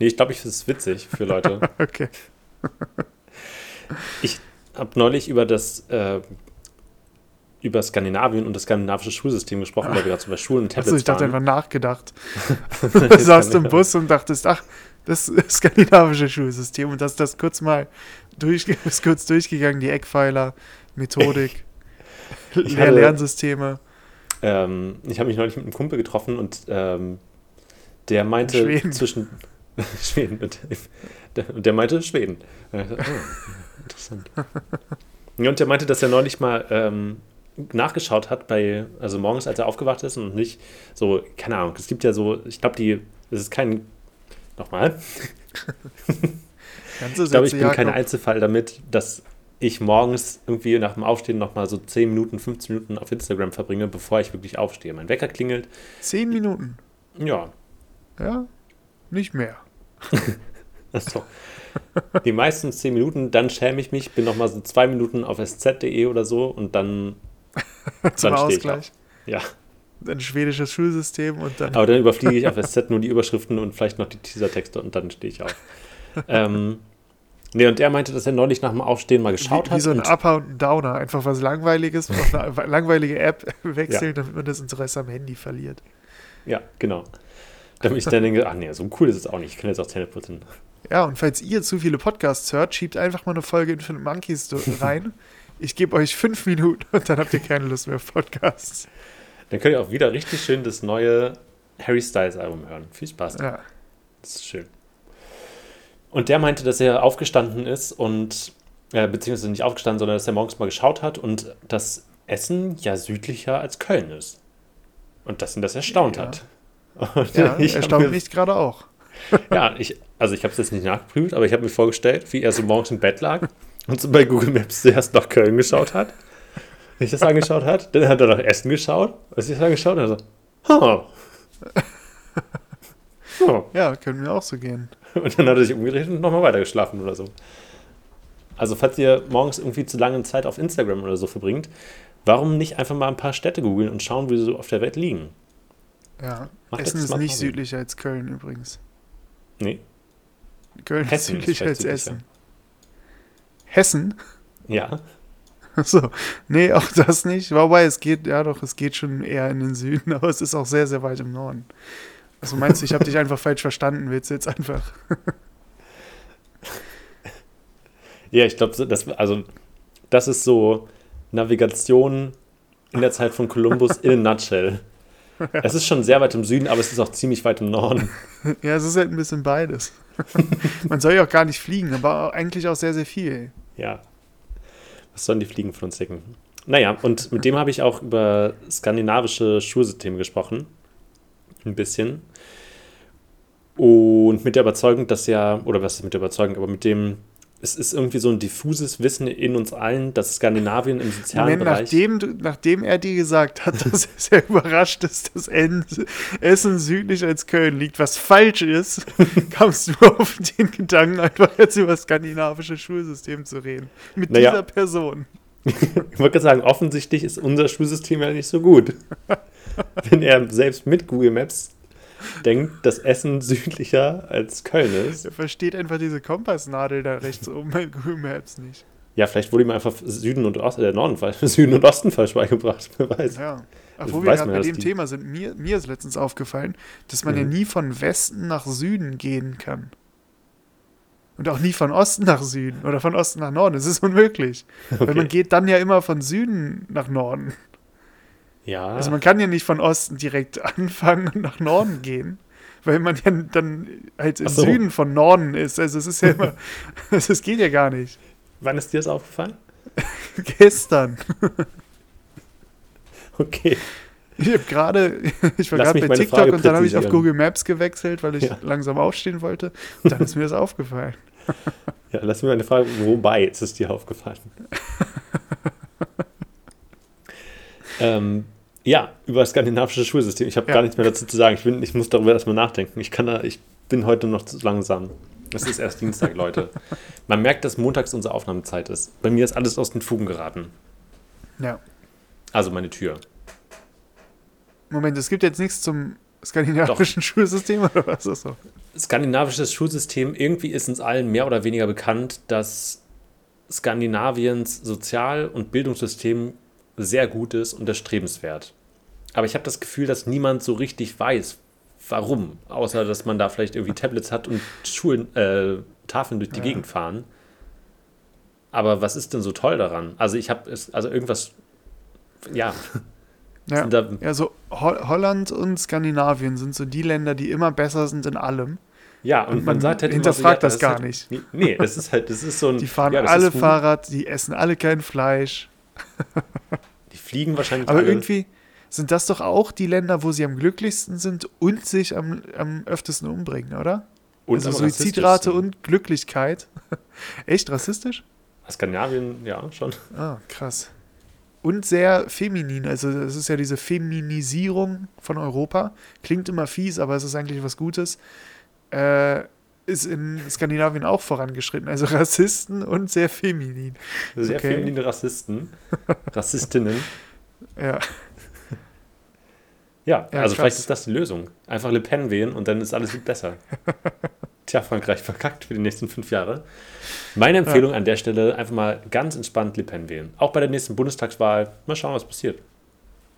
S1: Nee, ich glaube, ich finde es witzig für Leute.
S2: Okay.
S1: Ich habe neulich über das äh, über Skandinavien und das skandinavische Schulsystem gesprochen, weil wir gerade so bei Schulen und Tablets
S2: Achso, ich dachte
S1: waren.
S2: einfach nachgedacht. Du saßt im Bus und dachtest, ach, das skandinavische Schulsystem und hast das kurz mal durch, bist kurz durchgegangen, die Eckpfeiler, Methodik,
S1: Ich
S2: Lehr
S1: hatte-
S2: Lernsysteme.
S1: Ähm, ich habe mich neulich mit einem Kumpel getroffen und ähm, der meinte zwischen Schweden und der, und der meinte Schweden. Oh, interessant. Und der meinte, dass er neulich mal ähm, nachgeschaut hat bei, also morgens, als er aufgewacht ist und nicht so, keine Ahnung, es gibt ja so, ich glaube, die, es ist kein, nochmal, ich glaube, ich bin kein. Einzelfall damit, dass ich morgens irgendwie nach dem Aufstehen nochmal so 10 Minuten, 15 Minuten auf Instagram verbringe, bevor ich wirklich aufstehe. Mein Wecker klingelt.
S2: Zehn Minuten,
S1: Ja,
S2: ja? Nicht mehr.
S1: achso. Die meisten 10 Minuten, dann schäme ich mich, bin nochmal so zwei Minuten auf sz.de oder so und dann,
S2: Zum
S1: dann
S2: Ausgleich.
S1: Ja,
S2: Ein schwedisches Schulsystem und dann.
S1: aber dann überfliege ich auf SZ nur die Überschriften und vielleicht noch die Teasertexte und dann stehe ich auf. ähm, nee, und er meinte, dass er neulich nach dem Aufstehen mal geschaut
S2: wie, wie
S1: hat.
S2: so ein Upper und ein Downer. Einfach was Langweiliges auf eine langweilige App wechseln, damit man das Interesse am Handy verliert.
S1: ja, genau. Damit ich dann denke, ach nee, so cool ist es auch nicht. Ich kann jetzt auch putzen.
S2: Ja, und falls ihr zu viele Podcasts hört, schiebt einfach mal eine Folge Infinite Monkeys rein. Ich gebe euch fünf Minuten und dann habt ihr keine Lust mehr auf Podcasts.
S1: Dann könnt ihr auch wieder richtig schön das neue Harry Styles Album hören. Viel Spaß.
S2: Ja.
S1: Das ist schön. Und der meinte, dass er aufgestanden ist und, äh, beziehungsweise nicht aufgestanden, sondern dass er morgens mal geschaut hat und das Essen ja südlicher als Köln ist. Und dass ihn das erstaunt
S2: Ja.
S1: hat. Und
S2: Ja,
S1: ich
S2: erstaunt mich gerade auch.
S1: Ja, ich, also ich habe es jetzt nicht nachgeprüft, aber ich habe mir vorgestellt, wie er so morgens im Bett lag und so bei Google Maps zuerst nach Köln geschaut hat. Wenn ich das angeschaut hat, dann hat er nach Essen geschaut, als ich das angeschaut habe, so, huh. Huh.
S2: Ja, können wir auch so gehen.
S1: Und dann hat er sich umgedreht und nochmal weiter geschlafen oder so. Also, falls ihr morgens irgendwie zu lange Zeit auf Instagram oder so verbringt, warum nicht einfach mal ein paar Städte googeln und schauen, wie sie so auf der Welt liegen?
S2: Ja.
S1: Macht
S2: Essen ist nicht südlicher als Köln übrigens.
S1: Nee,
S2: Köln
S1: Hessen
S2: ist südlicher als
S1: vielleicht
S2: Essen. Hessen?
S1: ja.
S2: Achso. Nee, auch das nicht. Wobei, es geht, ja doch, es geht schon eher in den Süden, aber es ist auch sehr, sehr weit im Norden. Also meinst du, ich habe dich einfach falsch verstanden? Willst du jetzt einfach.
S1: Ja, ich glaube, das, also, das ist so Navigation in der Zeit von Kolumbus in a nutshell. Es ist schon sehr weit im Süden, aber es ist auch ziemlich weit im Norden.
S2: Ja, es ist halt ein bisschen beides. Man soll ja auch gar nicht fliegen, aber eigentlich auch sehr, sehr viel.
S1: Ja. Was sollen die Fliegen von uns denken? Naja, und mit dem habe ich auch über skandinavische Schulsysteme gesprochen. Ein bisschen. Und mit der Überzeugung, dass ja, oder was ist mit der Überzeugung, aber mit dem, es ist irgendwie so ein diffuses Wissen in uns allen, dass Skandinavien im sozialen
S2: Moment,
S1: Bereich.
S2: nachdem, nachdem er dir gesagt hat, dass er sehr überrascht ist, dass En- Essen südlich als Köln liegt, was falsch ist, kamst du auf den Gedanken, einfach jetzt über das skandinavische Schulsystem zu reden. Mit
S1: Naja.
S2: dieser Person.
S1: Ich wollte gerade sagen, offensichtlich ist unser Schulsystem ja nicht so gut. Wenn er selbst mit Google Maps denkt, dass Essen südlicher als Köln ist.
S2: Er versteht einfach diese Kompassnadel da rechts oben bei Google Maps nicht.
S1: Ja, vielleicht wurde ihm einfach Süden und Osten, äh, Norden, Süden und Osten falsch beigebracht. Wer weiß.
S2: Ja. Wo wir gerade bei dem Thema sind, mir, mir ist letztens aufgefallen, dass man mhm. ja nie von Westen nach Süden gehen kann. Und auch nie von Osten nach Süden oder von Osten nach Norden. Das ist unmöglich. Okay. Weil man geht dann ja immer von Süden nach Norden.
S1: Ja.
S2: Also man kann ja nicht von Osten direkt anfangen und nach Norden gehen. Weil man ja dann halt im so. Süden von Norden ist. Also es ist ja immer. Es geht ja gar nicht.
S1: Wann ist dir das aufgefallen?
S2: Gestern.
S1: okay.
S2: Ich habe gerade, ich war gerade bei TikTok und dann habe ich auf Google Maps gewechselt, weil ich ja. langsam aufstehen wollte. Und dann ist mir das aufgefallen.
S1: Ja, lass mir eine Frage, wobei ist es dir aufgefallen? ähm, ja, über das skandinavische Schulsystem. Ich habe ja. gar nichts mehr dazu zu sagen. Ich, bin, ich muss darüber erstmal nachdenken. Ich, kann da, ich bin heute noch zu langsam. Es ist erst Dienstag, Leute. Man merkt, dass montags unsere Aufnahmezeit ist. Bei mir ist alles aus den Fugen geraten.
S2: Ja.
S1: Also meine Tür.
S2: Moment, es gibt jetzt nichts zum skandinavischen Doch. Schulsystem oder was ist das so?
S1: Skandinavisches Schulsystem, irgendwie ist uns allen mehr oder weniger bekannt, dass Skandinaviens Sozial- und Bildungssystem sehr gut ist und erstrebenswert. Aber ich habe das Gefühl, dass niemand so richtig weiß, warum. Außer, dass man da vielleicht irgendwie Tablets hat und Schulen, äh, Tafeln durch die ja. Gegend fahren. Aber was ist denn so toll daran? Also ich habe also irgendwas, ja,
S2: ja, ja so Ho Holland und Skandinavien sind so die Länder, die immer besser sind in allem.
S1: Ja, und, und man, man, sagt halt
S2: hinterfragt so, ja,
S1: das,
S2: das gar halt, nicht.
S1: Nee, das ist halt, das ist so ein.
S2: Die fahren ja, alle Fahrrad, die essen alle kein Fleisch.
S1: Die fliegen wahrscheinlich.
S2: Aber alle. irgendwie sind das doch auch die Länder, wo sie am glücklichsten sind und sich am, am öftesten umbringen, oder? Und also Suizidrate und Glücklichkeit. Echt rassistisch?
S1: Skandinavien, ja, schon.
S2: Ah, krass und sehr feminin. Also es ist ja diese Feminisierung von Europa. Klingt immer fies, aber es ist eigentlich was Gutes. Äh, ist in Skandinavien auch vorangeschritten. Also Rassisten und sehr feminin.
S1: Sehr okay. feminine Rassisten. Rassistinnen.
S2: ja.
S1: Ja, ja also krass. vielleicht ist das die Lösung. Einfach Le Pen wählen und dann ist alles besser. Tja, Frankreich verkackt für die nächsten fünf Jahre. Meine Empfehlung ja. an der Stelle, einfach mal ganz entspannt Le Pen wählen. Auch bei der nächsten Bundestagswahl. Mal schauen, was passiert.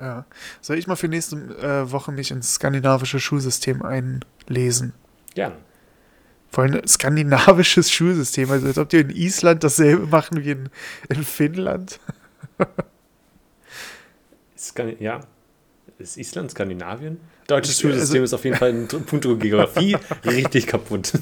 S2: Ja. Soll ich mal für nächste äh, Woche mich ins skandinavische Schulsystem einlesen?
S1: Gern.
S2: Vor allem skandinavisches Schulsystem, also als ob die in Island dasselbe machen wie in, in Finnland.
S1: Skand ja. Ist Island Skandinavien? Deutsches Schulsystem also, ist auf jeden Fall in puncto Geografie richtig kaputt.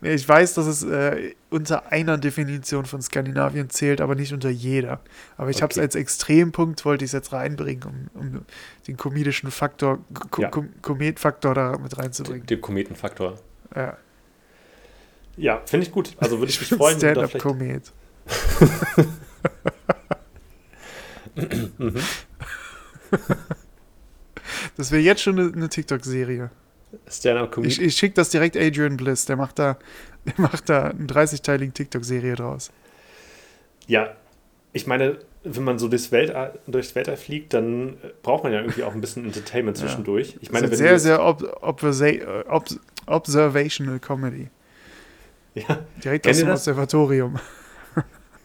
S2: Nee, ich weiß, dass es äh, unter einer Definition von Skandinavien zählt, aber nicht unter jeder. Aber ich okay. habe es als Extrempunkt, wollte ich es jetzt reinbringen, um, um, den komedischen Faktor, Ko ja. Kometfaktor da mit reinzubringen.
S1: Den Kometenfaktor.
S2: Ja.
S1: Ja, finde ich gut. Also würde ich, ich mich freuen.
S2: Stand-up-Komet. mhm. Das wäre jetzt schon eine, eine TikTok-Serie. Ich, ich schicke das direkt Adrian Bliss, der macht da, der macht da eine 30-teilige TikTok-Serie draus.
S1: Ja, ich meine, wenn man so durchs Weltall, durchs Weltall fliegt, dann braucht man ja irgendwie auch ein bisschen Entertainment zwischendurch. Ich meine,
S2: wenn sehr, sehr ob, ob, observational Comedy.
S1: Ja.
S2: Direkt aus dem Observatorium.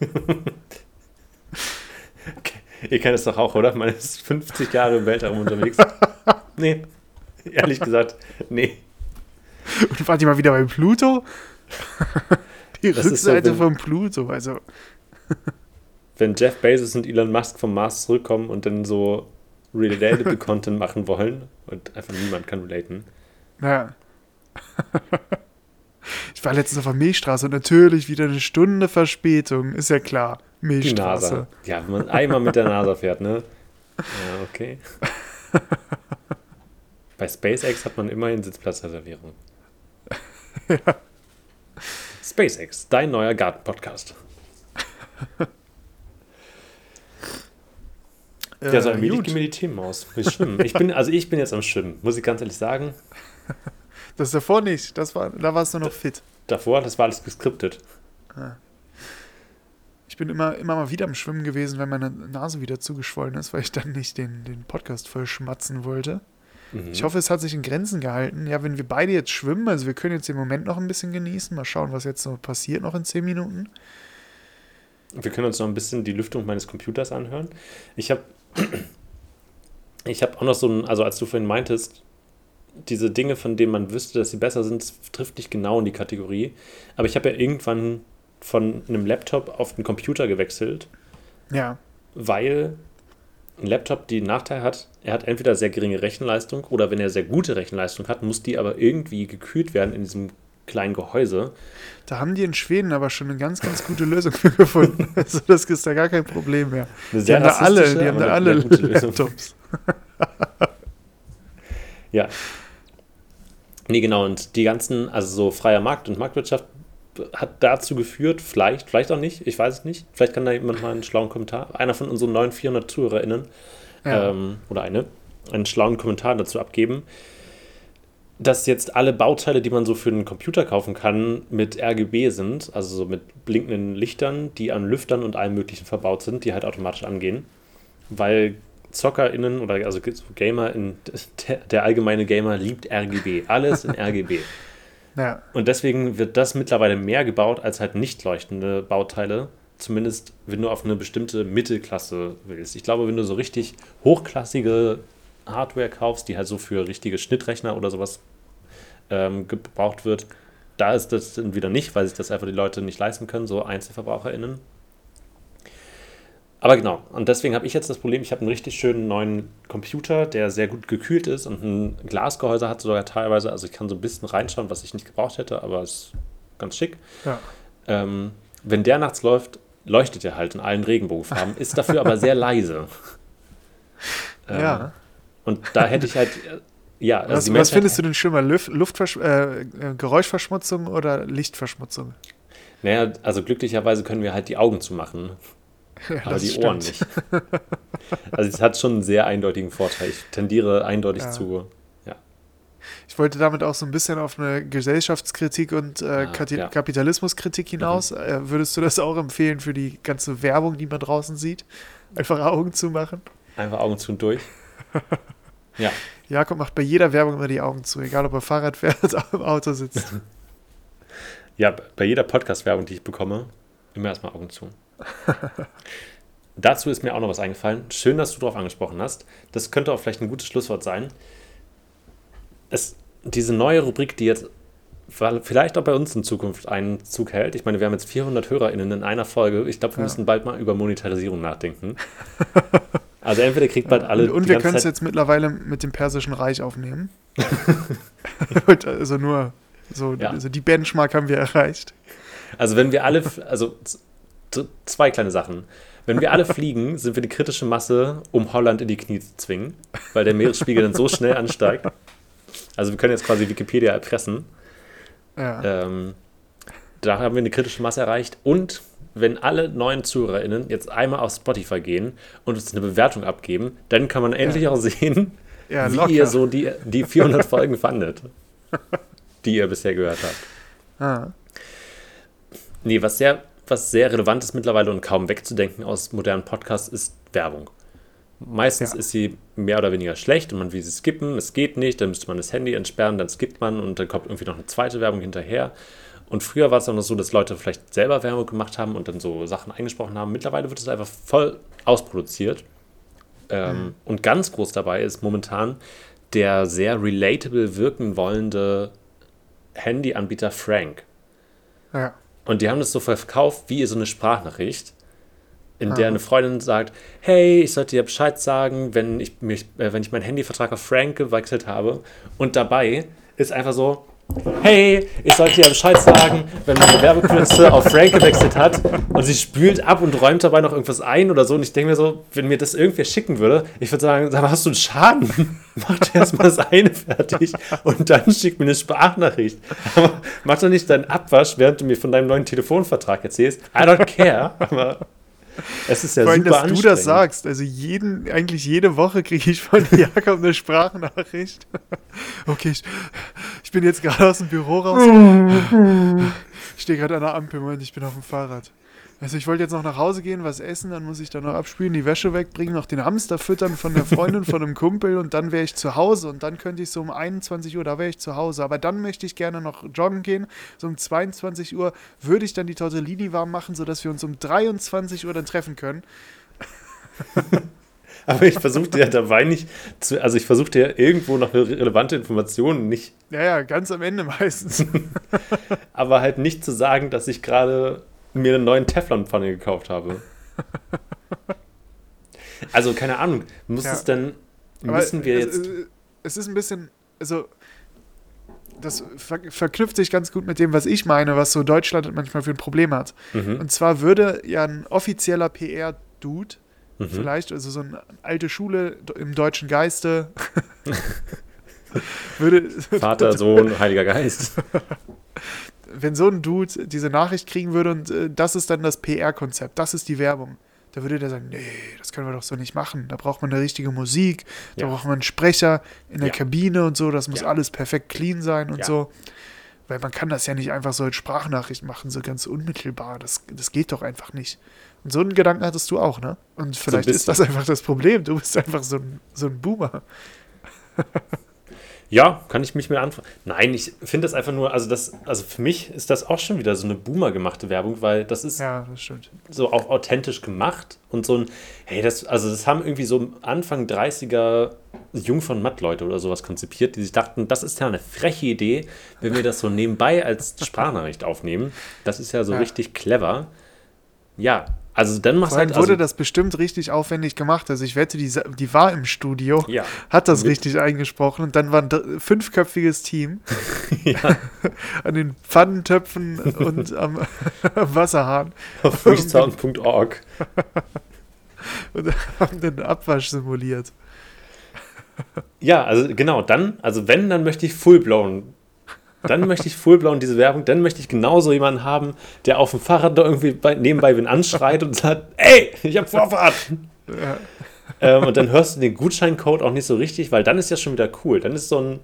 S1: okay. Ihr kennt es doch auch, oder? Man ist 50 Jahre im Weltraum unterwegs. nee. Ehrlich gesagt, nee.
S2: Und wart ihr mal wieder beim Pluto? Die das Rückseite so, vom Pluto, also.
S1: wenn Jeff Bezos und Elon Musk vom Mars zurückkommen und dann so relatable Content machen wollen und einfach niemand kann relaten.
S2: Ja. Ich war letztens auf der Milchstraße und natürlich wieder eine Stunde Verspätung, ist ja klar. Milchstraße.
S1: Ja, wenn man einmal mit der NASA fährt, ne? Ja, okay. Bei SpaceX hat man immerhin Sitzplatzreservierung. ja. SpaceX, dein neuer Garten-Podcast. Ja, so ein wenig mir die Themen aus. Ich, schwimmen. ich bin, also ich bin jetzt am Schwimmen, muss ich ganz ehrlich sagen.
S2: Das davor nicht, das war, da warst du noch fit.
S1: Davor, das war alles geskriptet. Ah
S2: bin immer, immer mal wieder am Schwimmen gewesen, wenn meine Nase wieder zugeschwollen ist, weil ich dann nicht den, den Podcast voll schmatzen wollte. Mhm. Ich hoffe, es hat sich in Grenzen gehalten. Ja, wenn wir beide jetzt schwimmen, also wir können jetzt den Moment noch ein bisschen genießen, mal schauen, was jetzt so passiert noch in zehn Minuten.
S1: Wir können uns noch ein bisschen die Lüftung meines Computers anhören. Ich habe ich habe auch noch so ein, also als du vorhin meintest, diese Dinge, von denen man wüsste, dass sie besser sind, trifft nicht genau in die Kategorie. Aber ich habe ja irgendwann von einem Laptop auf einen Computer gewechselt.
S2: Ja.
S1: Weil ein Laptop den Nachteil hat, er hat entweder sehr geringe Rechenleistung oder wenn er sehr gute Rechenleistung hat, muss die aber irgendwie gekühlt werden in diesem kleinen Gehäuse.
S2: Da haben die in Schweden aber schon eine ganz, ganz gute Lösung für gefunden. Also das ist da gar kein Problem mehr. Die haben da alle, die haben da alle Laptops.
S1: ja. Nee, genau. Und die ganzen, also so freier Markt und Marktwirtschaft hat dazu geführt, vielleicht, vielleicht auch nicht, ich weiß es nicht. Vielleicht kann da jemand mal einen schlauen Kommentar, einer von unseren neuen 400 ZuhörerInnen ja. ähm, oder eine, einen schlauen Kommentar dazu abgeben, dass jetzt alle Bauteile, die man so für einen Computer kaufen kann, mit RGB sind, also so mit blinkenden Lichtern, die an Lüftern und allem Möglichen verbaut sind, die halt automatisch angehen. Weil ZockerInnen oder also Gamer, in, der, der allgemeine Gamer liebt RGB. Alles in RGB.
S2: Ja.
S1: Und deswegen wird das mittlerweile mehr gebaut als halt nicht leuchtende Bauteile. Zumindest, wenn du auf eine bestimmte Mittelklasse willst. Ich glaube, wenn du so richtig hochklassige Hardware kaufst, die halt so für richtige Schnittrechner oder sowas ähm, gebraucht wird, da ist das dann wieder nicht, weil sich das einfach die Leute nicht leisten können, so EinzelverbraucherInnen. Aber genau, und deswegen habe ich jetzt das Problem, ich habe einen richtig schönen neuen Computer, der sehr gut gekühlt ist und ein Glasgehäuse hat sogar teilweise, also ich kann so ein bisschen reinschauen, was ich nicht gebraucht hätte, aber es ist ganz schick.
S2: Ja.
S1: Ähm, wenn der nachts läuft, leuchtet er halt in allen Regenbogenfarben, ist dafür aber sehr leise.
S2: Ähm, ja.
S1: Und da hätte ich halt, ja.
S2: Also was, was findest du denn schlimmer, Luft, Luftversch äh, äh, Geräuschverschmutzung oder Lichtverschmutzung?
S1: Naja, also glücklicherweise können wir halt die Augen zumachen. Ja, aber die stimmt. Ohren nicht. Also es hat schon einen sehr eindeutigen Vorteil. Ich tendiere eindeutig ja. zu, ja.
S2: Ich wollte damit auch so ein bisschen auf eine Gesellschaftskritik und äh, ah, ja. Kapitalismuskritik hinaus. Mhm. Würdest du das auch empfehlen für die ganze Werbung, die man draußen sieht? Einfach Augen zu machen?
S1: Einfach Augen zu und durch. ja.
S2: Jakob macht bei jeder Werbung immer die Augen zu, egal ob er Fahrrad fährt oder im Auto sitzt.
S1: ja, bei jeder Podcast-Werbung, die ich bekomme, immer erstmal Augen zu. Dazu ist mir auch noch was eingefallen. Schön, dass du darauf angesprochen hast. Das könnte auch vielleicht ein gutes Schlusswort sein. Es, diese neue Rubrik, die jetzt vielleicht auch bei uns in Zukunft einen Zug hält. Ich meine, wir haben jetzt 400 HörerInnen in einer Folge. Ich glaube, wir ja. müssen bald mal über Monetarisierung nachdenken. Also entweder kriegt bald alle.
S2: Und, und wir können es jetzt mittlerweile mit dem Persischen Reich aufnehmen. also nur so, ja. also die Benchmark haben wir erreicht.
S1: Also wenn wir alle, also zwei kleine Sachen. Wenn wir alle fliegen, sind wir die kritische Masse, um Holland in die Knie zu zwingen, weil der Meeresspiegel dann so schnell ansteigt. Also wir können jetzt quasi Wikipedia erpressen.
S2: Ja.
S1: Ähm, da haben wir eine kritische Masse erreicht. Und wenn alle neuen ZuhörerInnen jetzt einmal auf Spotify gehen und uns eine Bewertung abgeben, dann kann man endlich ja. auch sehen, ja, wie locker. ihr so die, die 400 Folgen fandet, die ihr bisher gehört habt.
S2: Ah.
S1: Nee, was sehr was sehr relevant ist mittlerweile und kaum wegzudenken aus modernen Podcasts, ist Werbung. Meistens ja. ist sie mehr oder weniger schlecht und man will sie skippen, es geht nicht, dann müsste man das Handy entsperren, dann skippt man und dann kommt irgendwie noch eine zweite Werbung hinterher. Und früher war es auch noch so, dass Leute vielleicht selber Werbung gemacht haben und dann so Sachen eingesprochen haben. Mittlerweile wird es einfach voll ausproduziert. Ähm, mhm. Und ganz groß dabei ist momentan der sehr relatable wirken wollende Handyanbieter Frank.
S2: Ja.
S1: Und die haben das so verkauft wie so eine Sprachnachricht, in ah. der eine Freundin sagt, hey, ich sollte dir Bescheid sagen, wenn ich, mich, äh, wenn ich meinen Handyvertrag auf Frank gewechselt habe. Und dabei ist einfach so, hey, ich sollte dir Bescheid sagen, wenn meine Werbekürze auf Frank gewechselt hat und sie spült ab und räumt dabei noch irgendwas ein oder so. Und ich denke mir so, wenn mir das irgendwer schicken würde, ich würde sagen, sag mal, hast du einen Schaden? Mach dir erstmal das eine fertig und dann schick mir eine Sprachnachricht. Aber mach doch nicht deinen Abwasch, während du mir von deinem neuen Telefonvertrag erzählst. I don't care. Aber es ist ja Vor allem, super dass
S2: du das sagst. Also jeden, eigentlich jede Woche kriege ich von Jakob eine Sprachnachricht. okay, ich, ich bin jetzt gerade aus dem Büro raus. ich stehe gerade an der Ampel, Moment, ich bin auf dem Fahrrad. Also ich wollte jetzt noch nach Hause gehen, was essen, dann muss ich da noch abspülen, die Wäsche wegbringen, noch den Hamster füttern von der Freundin, von einem Kumpel und dann wäre ich zu Hause und dann könnte ich so um 21 Uhr, da wäre ich zu Hause. Aber dann möchte ich gerne noch joggen gehen. So um 22 Uhr würde ich dann die Tortellini warm machen, sodass wir uns um 23 Uhr dann treffen können.
S1: Aber ich versuchte ja dabei nicht zu, also ich versuchte ja irgendwo noch relevante Informationen nicht.
S2: Ja, ja, ganz am Ende meistens.
S1: aber halt nicht zu sagen, dass ich gerade mir einen neuen Teflonpfanne gekauft habe. Also, keine Ahnung, muss ja. es denn, müssen Aber wir
S2: jetzt. Es, ist ein bisschen, also, das ver verknüpft sich ganz gut mit dem, was ich meine, was so Deutschland manchmal für ein Problem hat. Mhm. Und zwar würde ja ein offizieller PR-Dude, mhm. vielleicht, also so eine alte Schule im deutschen Geiste,
S1: würde. Vater, Sohn, Heiliger Geist
S2: wenn so ein Dude diese Nachricht kriegen würde und äh, das ist dann das PR-Konzept, das ist die Werbung, da würde der sagen, nee, das können wir doch so nicht machen. Da braucht man eine richtige Musik, da ja. braucht man einen Sprecher in der ja. Kabine und so, das muss ja. alles perfekt clean sein und so. Weil man kann das ja nicht einfach so als Sprachnachricht machen, so ganz unmittelbar. Das, das geht doch einfach nicht. Und so einen Gedanken hattest du auch, ne? Und vielleicht so ist das einfach das Problem. Du bist einfach so ein, so ein Boomer.
S1: Ja, kann ich mich mehr anfangen. Nein, ich finde das einfach nur, also das, also für mich ist das auch schon wieder so eine Boomer gemachte Werbung, weil das ist
S2: ja, das
S1: so auch authentisch gemacht und so ein, hey, das, also das haben irgendwie so Anfang 30er Jung von Matt-Leute oder sowas konzipiert, die sich dachten, das ist ja eine freche Idee, wenn wir das so nebenbei als Sprachnachricht aufnehmen. Das ist ja so ja. richtig clever. Ja, also dann machst
S2: halt. wurde also, das bestimmt richtig aufwendig gemacht. Also ich wette, die, die war im Studio, ja, hat das mit. richtig eingesprochen und dann war ein fünfköpfiges Team an den Pfannentöpfen und am, Wasserhahn.
S1: Auf freesound.org.
S2: und haben den Abwasch simuliert.
S1: Ja, also genau, dann, also wenn, dann möchte ich full-blown dann möchte ich fullblown diese Werbung, dann möchte ich genauso jemanden haben, der auf dem Fahrrad da irgendwie bei, nebenbei wen anschreit und sagt, ey, ich habe Vorfahrt. Ja. Ähm, und dann hörst du den Gutscheincode auch nicht so richtig, weil dann ist ja schon wieder cool. Dann ist so ein,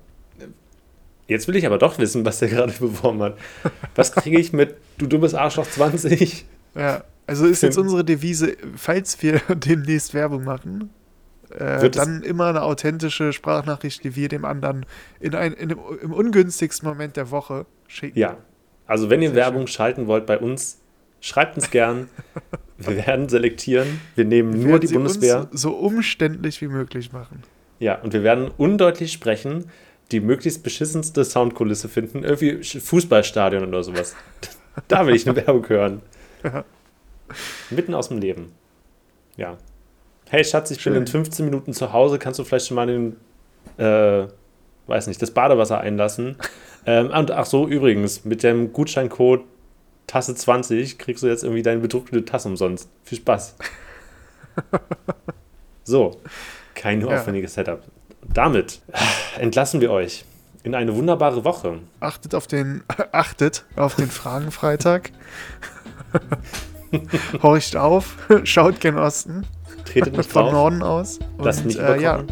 S1: jetzt will ich aber doch wissen, was der gerade beworben hat. Was kriege ich mit du dummes Arschloch 20?
S2: Ja, also ist jetzt unsere Devise, falls wir demnächst Werbung machen, äh, dann immer eine authentische Sprachnachricht, die wir dem anderen in ein, in dem, im ungünstigsten Moment der Woche schicken.
S1: Ja, also wenn ihr Sehr Werbung schön. schalten wollt bei uns, schreibt uns gern. wir werden selektieren. Wir nehmen wir nur die Bundeswehr.
S2: so umständlich wie möglich machen.
S1: Ja, und wir werden undeutlich sprechen, die möglichst beschissenste Soundkulisse finden. Irgendwie Fußballstadion oder sowas. da will ich eine Werbung hören. Ja. Mitten aus dem Leben. Ja hey Schatz, ich Schön. bin in 15 Minuten zu Hause, kannst du vielleicht schon mal den, äh, weiß nicht, das Badewasser einlassen? ähm, und ach so, übrigens, mit dem Gutscheincode Tasse 20 kriegst du jetzt irgendwie deine bedruckte Tasse umsonst. Viel Spaß. so, kein ja. aufwendiges Setup. Damit entlassen wir euch in eine wunderbare Woche.
S2: Achtet auf den, achtet auf den Fragenfreitag. Horcht auf, schaut gen Osten.
S1: Tretet nicht
S2: Von Norden aus.
S1: Und, nicht äh, ja,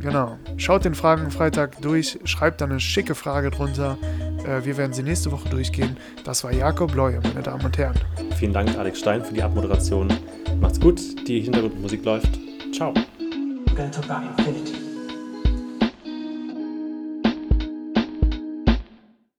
S2: genau. Schaut den Fragenfreitag durch, schreibt da eine schicke Frage drunter. Äh, wir werden sie nächste Woche durchgehen. Das war Jakob Leue, meine Damen und Herren.
S1: Vielen Dank, Alex Stein, für die Abmoderation. Macht's gut, die Hintergrundmusik läuft. Ciao. Talk about infinity.